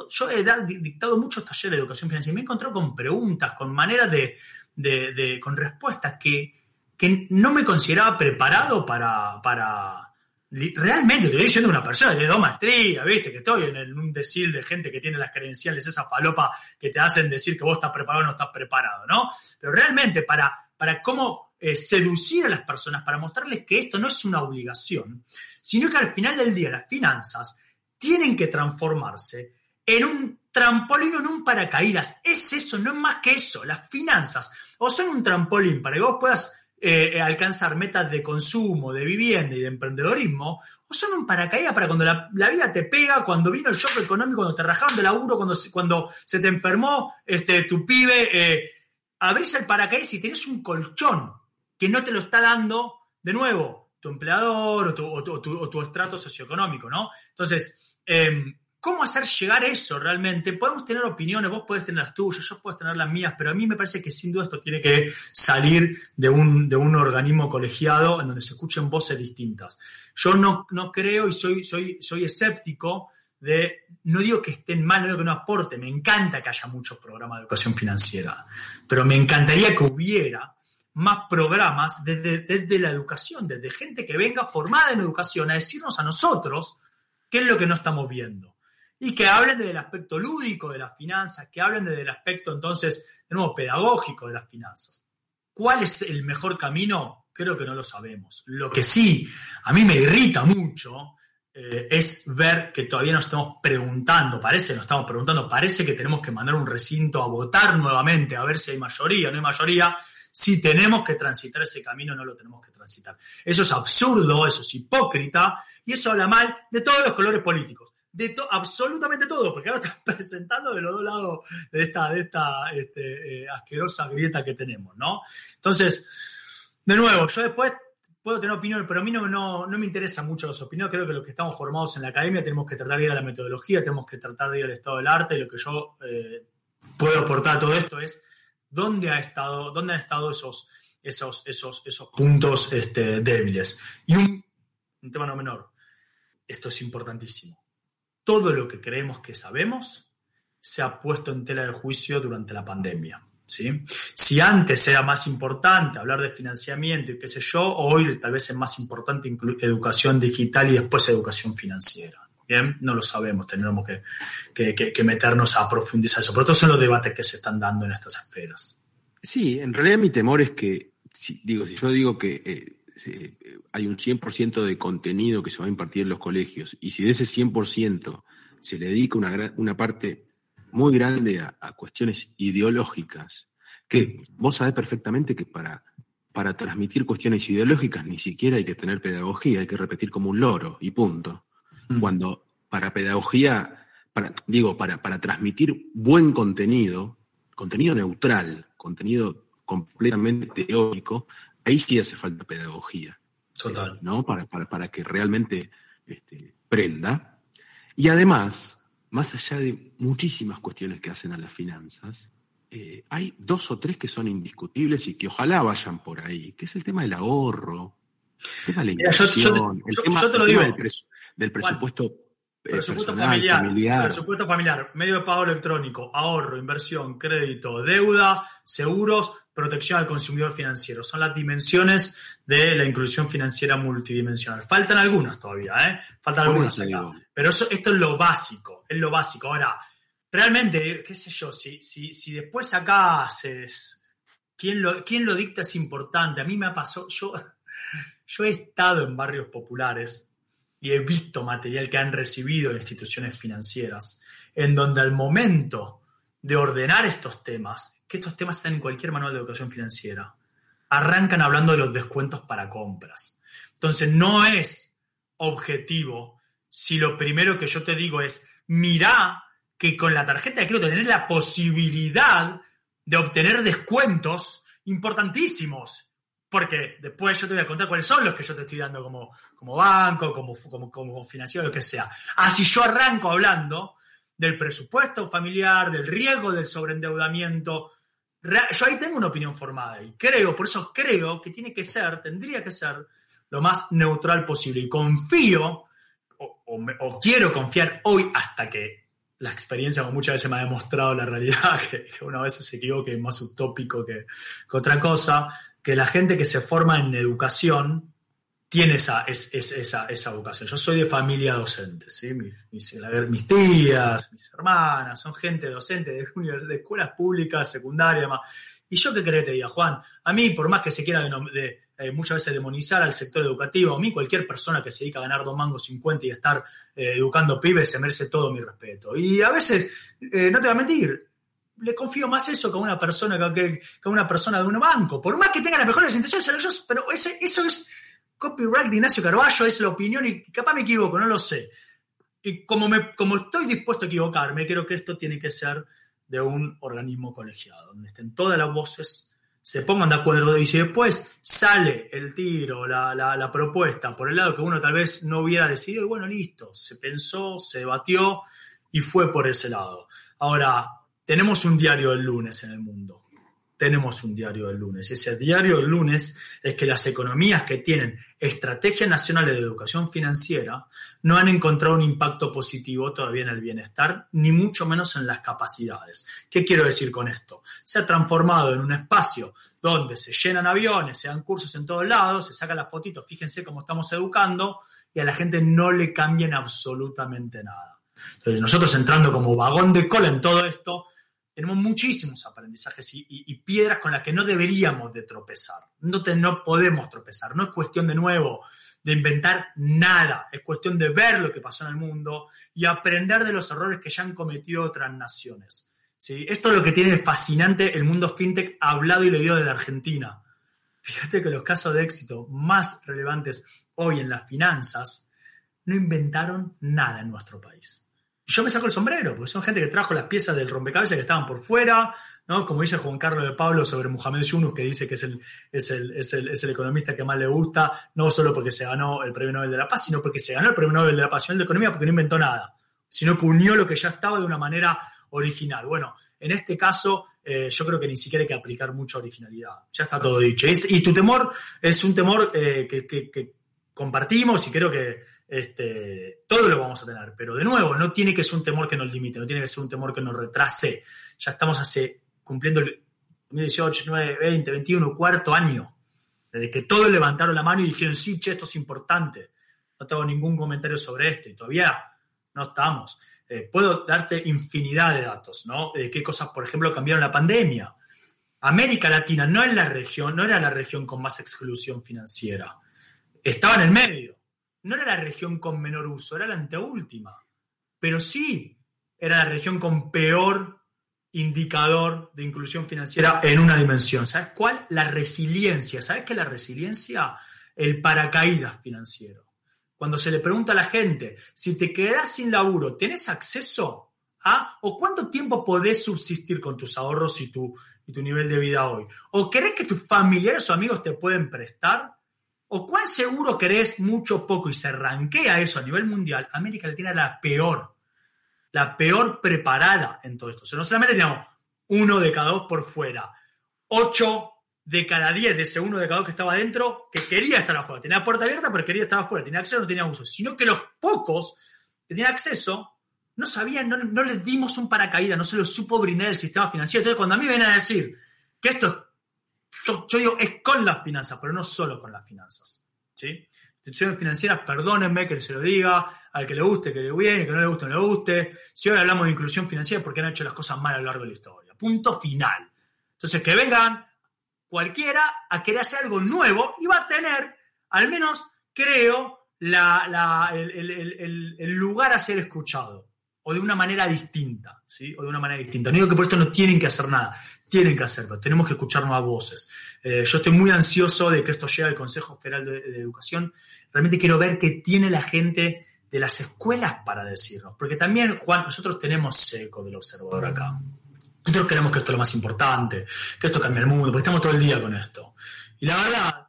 yo, he dictado muchos talleres de educación financiera y me he encontrado con preguntas, con maneras de, de, de con respuestas que, que no me consideraba preparado para, para realmente estoy diciendo una persona de dos maestrías, viste, que estoy en, un decir de gente que tiene las credenciales, esa falopa que te hacen decir que vos estás preparado o no estás preparado, ¿no? Pero realmente para, para cómo eh, seducir a las personas, para mostrarles que esto no es una obligación, sino que al final del día las finanzas tienen que transformarse en un trampolín o en un paracaídas. Es eso, no es más que eso. Las finanzas o son un trampolín para que vos puedas eh, alcanzar metas de consumo, de vivienda y de emprendedorismo, o son un paracaídas para cuando la, vida te pega, cuando vino el shock económico, cuando te rajaron de laburo, cuando, cuando se te enfermó este, tu pibe, eh, abrís el paracaídas y tenés un colchón que no te lo está dando, de nuevo, tu empleador o tu, o tu estrato socioeconómico, ¿no? Entonces, eh, ¿Cómo hacer llegar eso realmente? Podemos tener opiniones, vos podés tener las tuyas, yo puedo tener las mías, pero a mí me parece que sin duda esto tiene que salir de un, de un organismo colegiado en donde se escuchen voces distintas. Yo no, no creo y soy, soy, soy escéptico de, no digo que estén mal, no digo que no aporte, me encanta que haya muchos programas de educación financiera, pero me encantaría que hubiera más programas desde, desde la educación, desde gente que venga formada en educación a decirnos a nosotros qué es lo que no estamos viendo y que hablen del aspecto lúdico de las finanzas, que hablen del aspecto entonces, de nuevo, pedagógico de las finanzas. ¿Cuál es el mejor camino? Creo que no lo sabemos. Lo que sí, a mí me irrita mucho eh, es ver que todavía nos estamos preguntando, parece, nos estamos preguntando, parece que tenemos que mandar un recinto a votar nuevamente, a ver si hay mayoría o no hay mayoría. Si tenemos que transitar ese camino, no lo tenemos que transitar. Eso es absurdo, eso es hipócrita y eso habla mal de todos los colores políticos de absolutamente todo, porque ahora están presentando de los dos lados de esta, de esta este, eh, asquerosa grieta que tenemos, ¿no? Entonces, de nuevo, yo después puedo tener opiniones, pero a mí no, no, no me interesan mucho las opiniones. Creo que los que estamos formados en la academia tenemos que tratar de ir a la metodología, tenemos que tratar de ir al estado del arte, y lo que yo eh, puedo aportar a todo esto es dónde ha estado, dónde han estado esos, esos, esos, esos puntos este, débiles. Y un, un tema no menor, esto es importantísimo. Todo lo que creemos que sabemos se ha puesto en tela de juicio durante la pandemia. ¿sí? Si antes era más importante hablar de financiamiento y qué sé yo, hoy tal vez es más importante educación digital y después educación financiera. Bien, no lo sabemos, tendremos que, meternos a profundizar eso. Pero estos son los debates que se están dando en estas esferas. Sí, en realidad mi temor es que, si, digo, si yo digo que eh, hay un 100% de contenido que se va a impartir en los colegios y si de ese 100% se le dedica una, una parte muy grande a, cuestiones ideológicas, que vos sabés perfectamente que para, para transmitir cuestiones ideológicas ni siquiera hay que tener pedagogía, hay que repetir como un loro y punto. Mm. Cuando para pedagogía, para, digo, para, para transmitir buen contenido, contenido neutral, contenido completamente teórico, ahí sí hace falta pedagogía. Total. ¿No? Para, para, para que realmente este, prenda. Y además, más allá de muchísimas cuestiones que hacen a las finanzas, eh, hay dos o tres que son indiscutibles y que ojalá vayan por ahí, que es el tema del ahorro, el tema de la inversión, el tema, del, presupuesto Presupuesto familiar, Presupuesto familiar, medio de pago electrónico, ahorro, inversión, crédito, deuda, seguros, protección al consumidor financiero. Son las dimensiones de la inclusión financiera multidimensional. Faltan algunas todavía, ¿eh? Faltan algunas acá. Pero eso, esto es lo básico, es lo básico. Ahora, realmente, qué sé yo, si, si, si después acá haces. ¿quién lo, ¿Quién lo dicta es importante? A mí me ha pasado, yo, yo he estado en barrios populares y he visto material que han recibido instituciones financieras, en donde al momento de ordenar estos temas, que estos temas están en cualquier manual de educación financiera, arrancan hablando de los descuentos para compras. Entonces, no es objetivo si lo primero que yo te digo es, mira que con la tarjeta de crédito tenés la posibilidad de obtener descuentos importantísimos porque después yo te voy a contar cuáles son los que yo te estoy dando como, como banco, como, como, financiero, lo que sea. Así yo arranco hablando del presupuesto familiar, del riesgo del sobreendeudamiento. Yo ahí tengo una opinión formada y creo, por eso creo que tiene que ser, tendría que ser lo más neutral posible. Y confío, o, quiero confiar hoy hasta que la experiencia muchas veces me ha demostrado la realidad, que, una vez se equivoque, es más utópico que, que otra cosa, que la gente que se forma en educación tiene esa, es, esa, esa vocación. Yo soy de familia docente, ¿sí? mis, mis, tías, mis hermanas, son gente docente de, de escuelas públicas, secundarias, Y yo qué querés te diga, Juan, a mí, por más que se quiera de, eh, muchas veces demonizar al sector educativo, a mí cualquier persona que se dedica a ganar dos mangos 50 y estar eh, educando pibes se merece todo mi respeto. Y a veces, eh, no te voy a mentir, le confío más eso que a una persona que, a una persona de un banco. Por más que tenga las mejores intenciones, pero eso es copyright de Ignacio Carballo, es la opinión y capaz me equivoco, no lo sé. Y como, me, como estoy dispuesto a equivocarme, creo que esto tiene que ser de un organismo colegiado, donde estén todas las voces, se pongan de acuerdo y si después sale el tiro, la, la, la propuesta por el lado que uno tal vez no hubiera decidido, bueno, listo, se pensó, se batió y fue por ese lado. Ahora, tenemos un diario del lunes en el mundo. Tenemos un diario del lunes. Ese diario del lunes es que las economías que tienen estrategias nacionales de educación financiera no han encontrado un impacto positivo todavía en el bienestar, ni mucho menos en las capacidades. ¿Qué quiero decir con esto? Se ha transformado en un espacio donde se llenan aviones, se dan cursos en todos lados, se sacan las fotitos, fíjense cómo estamos educando, y a la gente no le cambian absolutamente nada. Entonces, nosotros entrando como vagón de cola en todo esto, tenemos muchísimos aprendizajes y, piedras con las que no deberíamos de tropezar. No, no podemos tropezar. No es cuestión de nuevo de inventar nada. Es cuestión de ver lo que pasó en el mundo y aprender de los errores que ya han cometido otras naciones. ¿Sí? Esto es lo que tiene de fascinante el mundo fintech hablado y leído desde Argentina. Fíjate que los casos de éxito más relevantes hoy en las finanzas no inventaron nada en nuestro país. Yo me saco el sombrero, porque son gente que trajo las piezas del rompecabezas que estaban por fuera, ¿no? Como dice Juan Carlos de Pablo sobre Mohamed Yunus, que dice que es el, es, el, es, el, es el economista que más le gusta, no solo porque se ganó el Premio Nobel de la Paz, sino porque se ganó el Premio Nobel de la y de Economía porque no inventó nada, sino que unió lo que ya estaba de una manera original. Bueno, en este caso, eh, yo creo que ni siquiera hay que aplicar mucha originalidad. Ya está todo dicho. Y, y tu temor es un temor eh, que, compartimos y creo que este, todo lo vamos a tener. Pero de nuevo, no tiene que ser un temor que nos limite, no tiene que ser un temor que nos retrase. Ya estamos hace cumpliendo el 2018, 9, 20, 21, cuarto año, desde que todos levantaron la mano y dijeron, sí, che, esto es importante. No tengo ningún comentario sobre esto y todavía no estamos. Eh, puedo darte infinidad de datos, ¿no? De qué cosas, por ejemplo, cambiaron la pandemia. América Latina no es la región, no era la región con más exclusión financiera. Estaba en el medio. No era la región con menor uso, era la anteúltima. Pero sí era la región con peor indicador de inclusión financiera en una dimensión. ¿Sabes cuál? La resiliencia. ¿Sabes qué es la resiliencia? El paracaídas financiero cuando se le pregunta a la gente, si te quedas sin laburo, ¿tienes acceso a, o cuánto tiempo podés subsistir con tus ahorros y tu, y tu nivel de vida hoy? ¿O crees que tus familiares o amigos te pueden prestar? ¿O cuán seguro crees mucho poco y se ranquea eso a nivel mundial? América Latina la peor, la peor preparada en todo esto. O sea, no solamente tenemos uno de cada dos por fuera, ocho de cada 10 de ese uno de cada dos que estaba adentro que quería estar afuera. Tenía puerta abierta, pero quería estar afuera. Tenía acceso, no tenía uso. Sino que los pocos que tenían acceso no sabían, no, no les dimos un paracaídas, no se lo supo brindar el sistema financiero. Entonces, cuando a mí vienen a decir que esto, yo, yo digo, es con las finanzas, pero no solo con las finanzas. Instituciones financieras, perdónenme que se lo diga, al que le guste, que le viene, que no le guste, no le guste. Si hoy hablamos de inclusión financiera, porque han hecho las cosas mal a lo largo de la historia. Punto final. Entonces, que vengan cualquiera a querer hacer algo nuevo y va a tener, al menos creo, la, la, el, el, el, lugar a ser escuchado. O de una manera distinta, ¿sí? O de una manera distinta. No digo que por esto no tienen que hacer nada, tienen que hacerlo, tenemos que escuchar nuevas voces. Eh, yo estoy muy ansioso de que esto llegue al Consejo Federal de, de Educación. Realmente quiero ver qué tiene la gente de las escuelas para decirnos. Porque también, Juan, nosotros tenemos seco del observador acá. Nosotros queremos que esto es lo más importante, que esto cambie el mundo, porque estamos todo el día con esto. Y la verdad,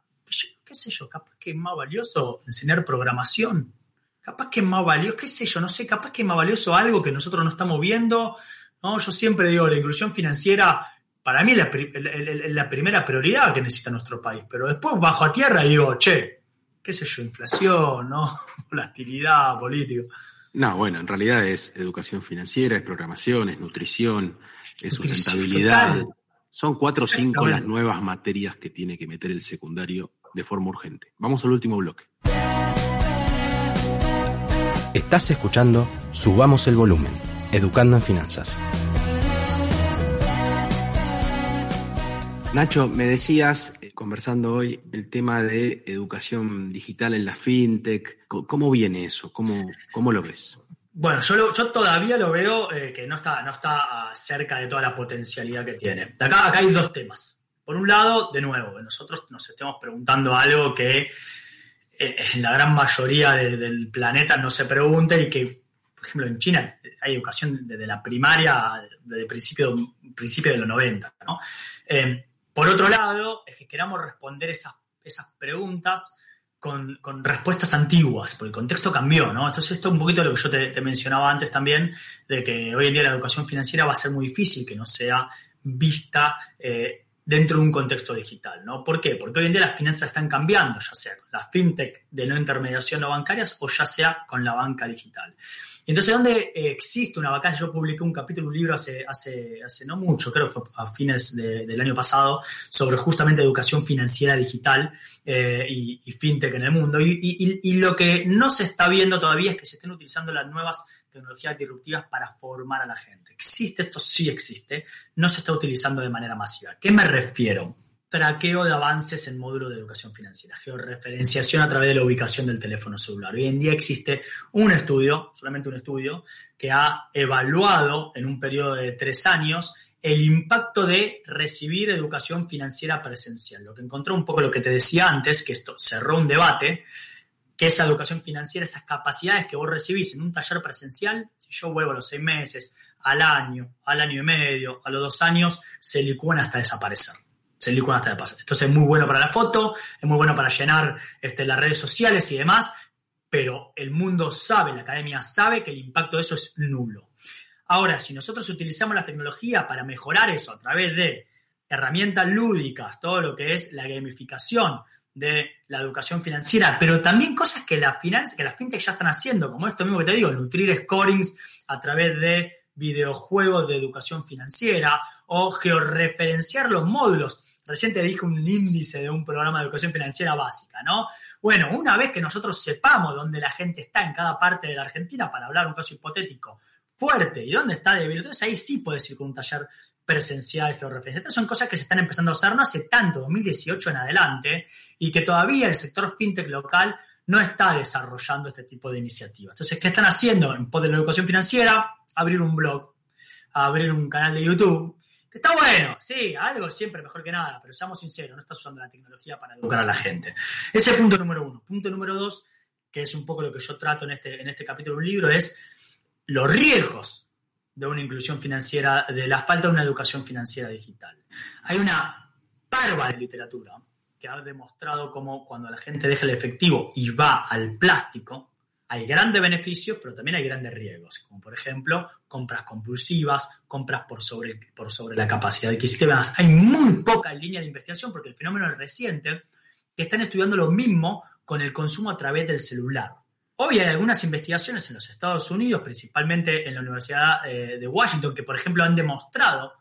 qué sé yo, capaz que es más valioso enseñar programación. Capaz que es más valioso, qué sé yo, no sé, capaz que es más valioso algo que nosotros no estamos viendo. ¿no? Yo siempre digo, la inclusión financiera para mí es la, la, primera prioridad que necesita nuestro país. Pero después bajo a tierra y digo, che, qué sé yo, inflación, ¿no? Volatilidad política. No, bueno, en realidad es educación financiera, es programación, es nutrición, es sustentabilidad. Son cuatro o cinco las nuevas materias que tiene que meter el secundario de forma urgente. Vamos al último bloque. Estás escuchando Subamos el Volumen, Educando en Finanzas. Nacho, me decías, eh, conversando hoy, el tema de educación digital en la fintech. ¿Cómo viene eso? ¿Cómo, cómo lo ves? Bueno, yo, todavía lo veo eh, que no está, no está ah, cerca de toda la potencialidad que tiene. Acá, acá hay dos temas. Por un lado, de nuevo, nosotros nos estemos preguntando algo que eh, en la gran mayoría de, del planeta no se pregunta y que, por ejemplo, en China hay educación desde la primaria, desde el principio, principio de los 90. ¿no? Por otro lado, es que queramos responder esas, esas preguntas con, con, respuestas antiguas, porque el contexto cambió, ¿no? Entonces esto es un poquito lo que yo te, mencionaba antes también, de que hoy en día la educación financiera va a ser muy difícil que no sea vista eh, dentro de un contexto digital, ¿no? ¿Por qué? Porque hoy en día las finanzas están cambiando, ya sea con la fintech de no intermediación no bancarias o ya sea con la banca digital. Entonces, ¿dónde existe una vacancia? Yo publiqué un capítulo, un libro hace, hace, hace no mucho, creo fue a fines de, del año pasado, sobre justamente educación financiera digital eh, y, fintech en el mundo. Y, y, y, lo que no se está viendo todavía es que se estén utilizando las nuevas tecnologías disruptivas para formar a la gente. ¿Existe? Esto sí existe. No se está utilizando de manera masiva. ¿Qué me refiero? Traqueo de avances en módulo de educación financiera, georreferenciación a través de la ubicación del teléfono celular. Hoy en día existe un estudio, solamente un estudio, que ha evaluado en un periodo de tres años el impacto de recibir educación financiera presencial. Lo que encontró un poco lo que te decía antes, que esto cerró un debate, que esa educación financiera, esas capacidades que vos recibís en un taller presencial, si yo vuelvo a los seis meses, al año, al año y medio, a los dos años, se licúan hasta desaparecer. Se licúan hasta desaparecer. Entonces es muy bueno para la foto, es muy bueno para llenar este, las redes sociales y demás, pero el mundo sabe, la academia sabe que el impacto de eso es nulo. Ahora, si nosotros utilizamos la tecnología para mejorar eso a través de herramientas lúdicas, todo lo que es la gamificación de la educación financiera, pero también cosas que la que las fintech ya están haciendo, como esto mismo que te digo, nutrir scorings a través de videojuegos de educación financiera o georreferenciar los módulos. Recién te dije un índice de un programa de educación financiera básica, ¿no? Bueno, una vez que nosotros sepamos dónde la gente está en cada parte de la Argentina, para hablar un caso hipotético, fuerte y dónde está débil, entonces ahí sí puedes ir con un taller presencial georreferencia. Estas son cosas que se están empezando a usar no hace tanto, 2018 en adelante, y que todavía el sector fintech local no está desarrollando este tipo de iniciativas. Entonces, ¿qué están haciendo en pos de la educación financiera? Abrir un blog, abrir un canal de YouTube, está bueno, sí, algo siempre mejor que nada, pero seamos sinceros, no estás usando la tecnología para educar a la gente. Ese es punto número uno. Punto número dos, que es un poco lo que yo trato en este, en este capítulo de un libro, es los riesgos de una inclusión financiera, de la falta de una educación financiera digital. Hay una parva de literatura que ha demostrado cómo cuando la gente deja el efectivo y va al plástico, hay grandes beneficios, pero también hay grandes riesgos, como por ejemplo compras compulsivas, compras por sobre, por sobre la capacidad adquisitiva. Hay muy poca línea de investigación porque el fenómeno es reciente, que están estudiando lo mismo con el consumo a través del celular. Hoy hay algunas investigaciones en los Estados Unidos, principalmente en la Universidad eh, de Washington, que por ejemplo han demostrado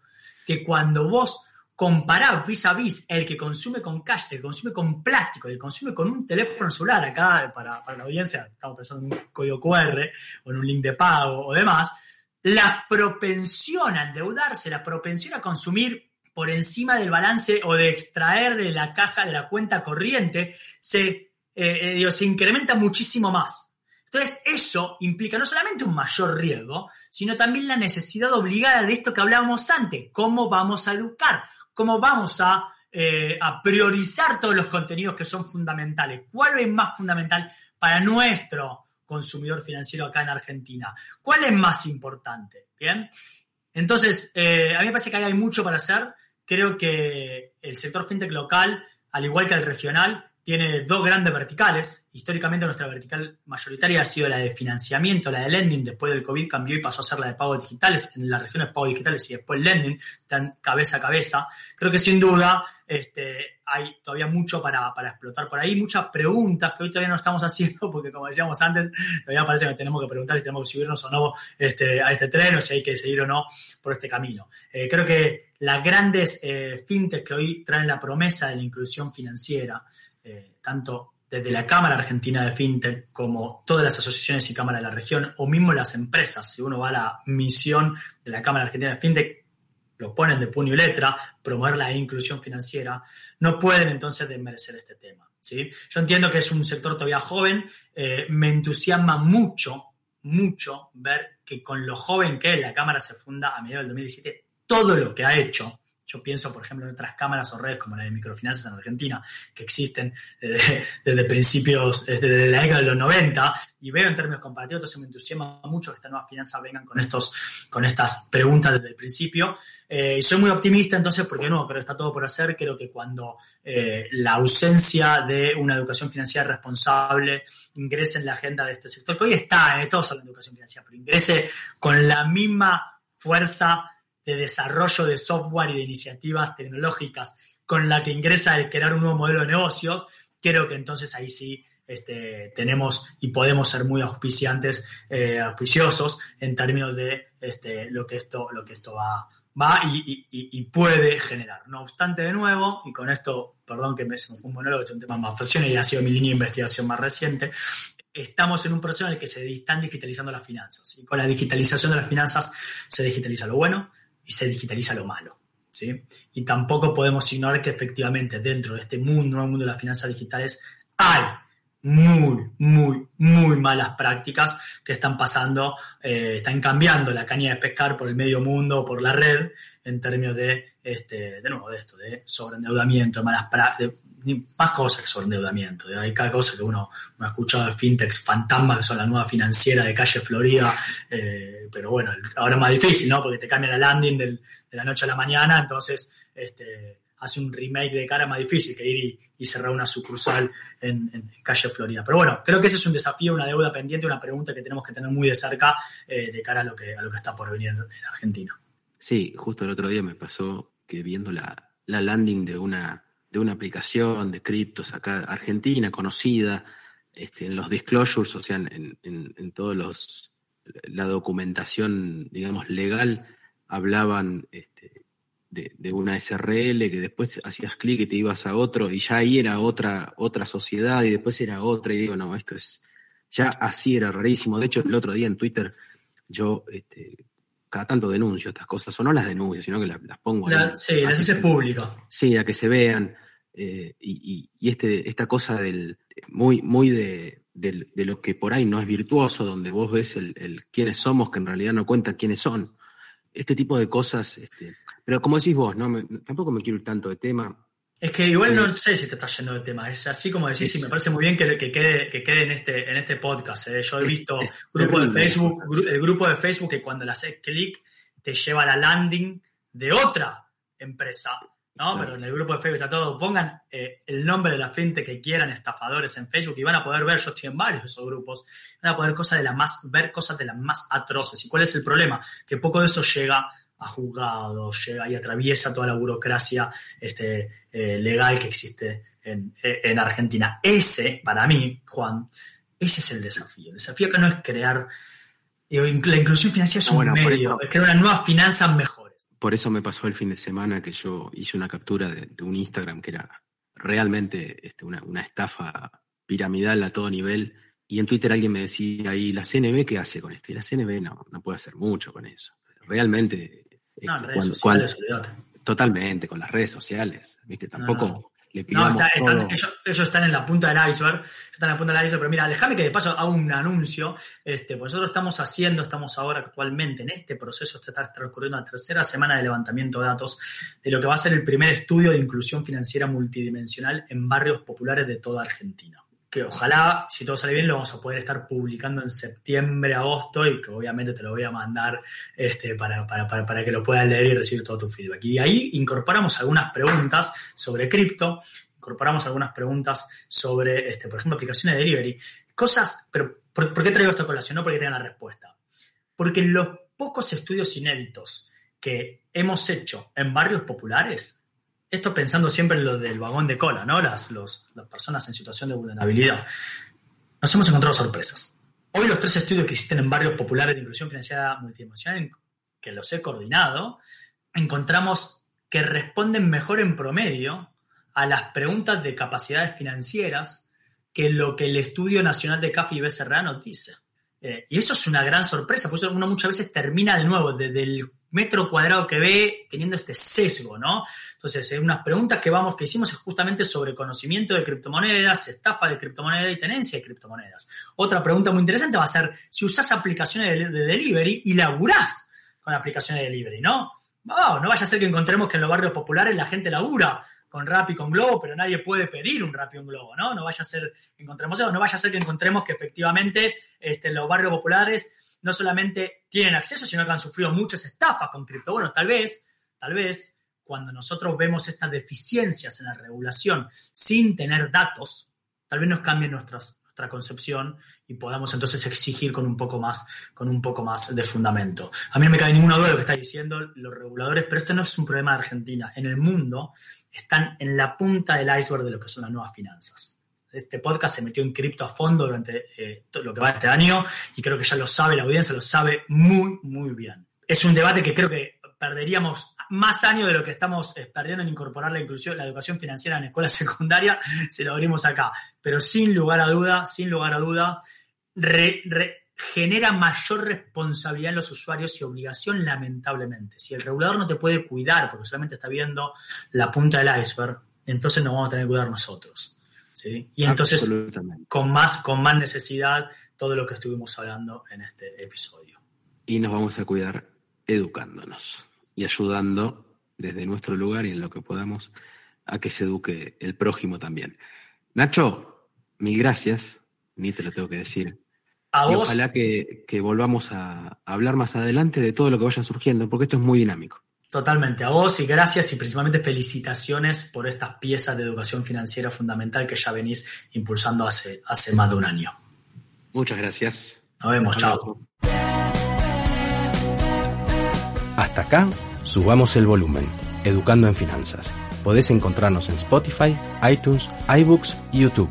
que cuando vos comparás vis a vis el que consume con cash, el que consume con plástico, el que consume con un teléfono celular, acá para, la audiencia estamos pensando en un código QR o en un link de pago o demás, la propensión a endeudarse, la propensión a consumir por encima del balance o de extraer de la caja de la cuenta corriente se eh, eh, se incrementa muchísimo más. Entonces, eso implica no solamente un mayor riesgo, sino también la necesidad obligada de esto que hablábamos antes, cómo vamos a educar, cómo vamos a, eh, a priorizar todos los contenidos que son fundamentales, cuál es más fundamental para nuestro consumidor financiero acá en Argentina, cuál es más importante. Bien, entonces, a mí me parece que hay mucho para hacer. Creo que el sector fintech local, al igual que el regional, tiene dos grandes verticales. Históricamente nuestra vertical mayoritaria ha sido la de financiamiento, la de lending. Después del COVID cambió y pasó a ser la de pagos digitales. En las regiones pagos digitales y después lending están cabeza a cabeza. Creo que sin duda este, hay todavía mucho para, explotar por ahí. Muchas preguntas que hoy todavía no estamos haciendo porque como decíamos antes, todavía parece que tenemos que preguntar si tenemos que subirnos o no este, a este tren o si hay que seguir o no por este camino. Eh, creo que las grandes eh, que hoy traen la promesa de la inclusión financiera, eh, tanto desde la Cámara Argentina de FinTech como todas las asociaciones y cámaras de la región, o mismo las empresas, si uno va a la misión de la Cámara Argentina de FinTech, lo ponen de puño y letra, promover la inclusión financiera, no pueden entonces desmerecer este tema. ¿sí? Yo entiendo que es un sector todavía joven, eh, me entusiasma mucho, mucho ver que con lo joven que es, la Cámara se funda a mediados del 2017, todo lo que ha hecho yo pienso, por ejemplo, en otras cámaras o redes como la de microfinanzas en Argentina, que existen desde, principios, desde la década de los 90, y veo en términos comparativos, entonces me entusiasma mucho que estas nuevas finanzas vengan con, estos, con estas preguntas desde el principio. Eh, y soy muy optimista entonces porque no, pero está todo por hacer. Creo que cuando eh, la ausencia de una educación financiera responsable ingrese en la agenda de este sector, que hoy está, en todos hablan de educación financiera, pero ingrese con la misma fuerza de desarrollo de software y de iniciativas tecnológicas con la que ingresa el crear un nuevo modelo de negocios, creo que entonces ahí sí este, tenemos y podemos ser muy auspiciantes, eh, auspiciosos en términos de este, lo, que esto, lo que esto va, va y, puede generar. No obstante, de nuevo, y con esto, perdón que me fue un monólogo, es un tema más pasión y ha sido mi línea de investigación más reciente, estamos en un proceso en el que se están digitalizando las finanzas. Y con la digitalización de las finanzas se digitaliza lo bueno, se digitaliza lo malo. ¿sí? Y tampoco podemos ignorar que efectivamente dentro de este mundo, nuevo mundo de las finanzas digitales, hay muy, muy, muy malas prácticas que están pasando, eh, están cambiando la caña de pescar por el medio mundo, por la red, en términos de, este, de nuevo, de esto, de sobreendeudamiento, malas de más cosas que sobre endeudamiento. Hay cada cosa que uno, ha escuchado de fintechs fantasma, que son la nueva financiera de calle Florida, eh, pero bueno, ahora es más difícil, ¿no? Porque te cambia la landing de la noche a la mañana, entonces este, hace un remake de cara más difícil que ir y, cerrar una sucursal en, calle Florida. Pero bueno, creo que ese es un desafío, una deuda pendiente, una pregunta que tenemos que tener muy de cerca eh, de cara a lo que está por venir en, Argentina. Sí, justo el otro día me pasó que viendo la, landing de una, de una aplicación de criptos acá argentina, conocida, este, en los disclosures, o sea, en, en, todos los la documentación, digamos, legal, hablaban este, de, una SRL que después hacías clic y te ibas a otro y ya ahí era otra, otra sociedad y después era otra y digo, no, esto es, ya así era rarísimo. De hecho, el otro día en Twitter yo este, cada tanto denuncio estas cosas, o no las denuncio, sino que las, pongo ahí. Sí, las haces público. Sí, a que se vean. Eh, y, y, este, esta cosa del muy, muy de, de, lo que por ahí no es virtuoso, donde vos ves el, el quiénes somos, que en realidad no cuentan quiénes son este tipo de cosas, este, pero como decís vos, no tampoco me quiero ir tanto de tema. Es que igual no sé si te estás yendo de tema, es así como decís, y me parece muy bien que, que, quede, que quede en este, en este podcast. ¿eh? Yo he visto grupo de Facebook, el grupo de Facebook que cuando le haces clic te lleva a la landing de otra empresa ¿no? Pero en el grupo de Facebook está todo. Pongan eh, el nombre de la gente que quieran, estafadores en Facebook, y van a poder ver, yo estoy en varios de esos grupos, van a poder cosas de la más, ver cosas de las más atroces. ¿Y cuál es el problema? Que poco de eso llega a juzgados, llega y atraviesa toda la burocracia este, eh, legal que existe en, en, Argentina. Ese, para mí, Juan, ese es el desafío. El desafío que no es crear. la inclusión financiera es un medio, es crear una nueva finanza mejor por eso me pasó el fin de semana que yo hice una captura de, un Instagram que era realmente este, una, estafa piramidal a todo nivel. Y en Twitter alguien me decía ahí, ¿la CNB qué hace con esto? Y la CNB no, no puede hacer mucho con eso. Realmente. No, este, redes sociales, totalmente, con las redes sociales. ¿viste? Tampoco no, ellos, están en la punta del iceberg, están en la punta del iceberg, pero mira, déjame que de paso haga un anuncio, este, pues nosotros estamos haciendo, estamos ahora actualmente en este proceso, está transcurriendo la tercera semana de levantamiento de datos de lo que va a ser el primer estudio de inclusión financiera multidimensional en barrios populares de toda Argentina que ojalá, si todo sale bien, lo vamos a poder estar publicando en septiembre, agosto, y que obviamente te lo voy a mandar este, para, para, que lo puedas leer y recibir todo tu feedback. Y ahí incorporamos algunas preguntas sobre cripto, incorporamos algunas preguntas sobre, este, por ejemplo, aplicaciones de delivery. Cosas, pero ¿por, qué traigo esta colación? No porque tengan la respuesta. Porque los pocos estudios inéditos que hemos hecho en barrios populares, esto pensando siempre en lo del vagón de cola, ¿no? Las, las personas en situación de vulnerabilidad. Nos hemos encontrado sorpresas. Hoy los tres estudios que existen en barrios populares de inclusión financiera multidimensional, que los he coordinado, encontramos que responden mejor en promedio a las preguntas de capacidades financieras que lo que el Estudio Nacional de CAF y BCRA nos dice. Eh, y eso es una gran sorpresa, porque uno muchas veces termina de nuevo desde el metro cuadrado que ve teniendo este sesgo, ¿no? Entonces, eh, unas preguntas que vamos, que hicimos es justamente sobre conocimiento de criptomonedas, estafa de criptomonedas y tenencia de criptomonedas. Otra pregunta muy interesante va a ser si usás aplicaciones de, delivery y laburás con aplicaciones de delivery, ¿no? no vaya a ser que encontremos que en los barrios populares la gente labura con Rappi, con Globo, pero nadie puede pedir un Rappi o un Globo, ¿no? No vaya a ser, encontremos eso, no vaya a ser que encontremos que efectivamente este, los barrios populares no solamente tienen acceso, sino que han sufrido muchas estafas con cripto. Bueno, tal vez, tal vez, cuando nosotros vemos estas deficiencias en la regulación sin tener datos, tal vez nos cambie nuestra concepción y podamos entonces exigir con un poco más, con un poco más de fundamento. A mí no me cabe ninguna duda de lo que está diciendo los reguladores, pero esto no es un problema de Argentina. En el mundo están en la punta del iceberg de lo que son las nuevas finanzas este podcast se metió en cripto a fondo durante eh, lo que va este año y creo que ya lo sabe la audiencia, lo sabe muy, muy bien. Es un debate que creo que perderíamos más años de lo que estamos eh, perdiendo en incorporar la inclusión, la educación financiera en escuela secundaria, se lo abrimos acá. Pero sin lugar a duda, sin lugar a duda, genera mayor responsabilidad en los usuarios y obligación, lamentablemente. Si el regulador no te puede cuidar porque solamente está viendo la punta del iceberg, entonces nos vamos a tener que cuidar nosotros. Y entonces, con más, con más necesidad, todo lo que estuvimos hablando en este episodio. Y nos vamos a cuidar educándonos y ayudando desde nuestro lugar y en lo que podamos a que se eduque el prójimo también. Nacho, mil gracias, ni te lo tengo que decir. A y vos, ojalá que, que volvamos a hablar más adelante de todo lo que vaya surgiendo, porque esto es muy dinámico. Totalmente, a vos y gracias y principalmente felicitaciones por estas piezas de educación financiera fundamental que ya venís impulsando hace, hace más de un año. Muchas gracias. Nos vemos, chao. Abrazo. Hasta acá, subamos el volumen, Educando en Finanzas. Podés encontrarnos en Spotify, iTunes, iBooks y YouTube.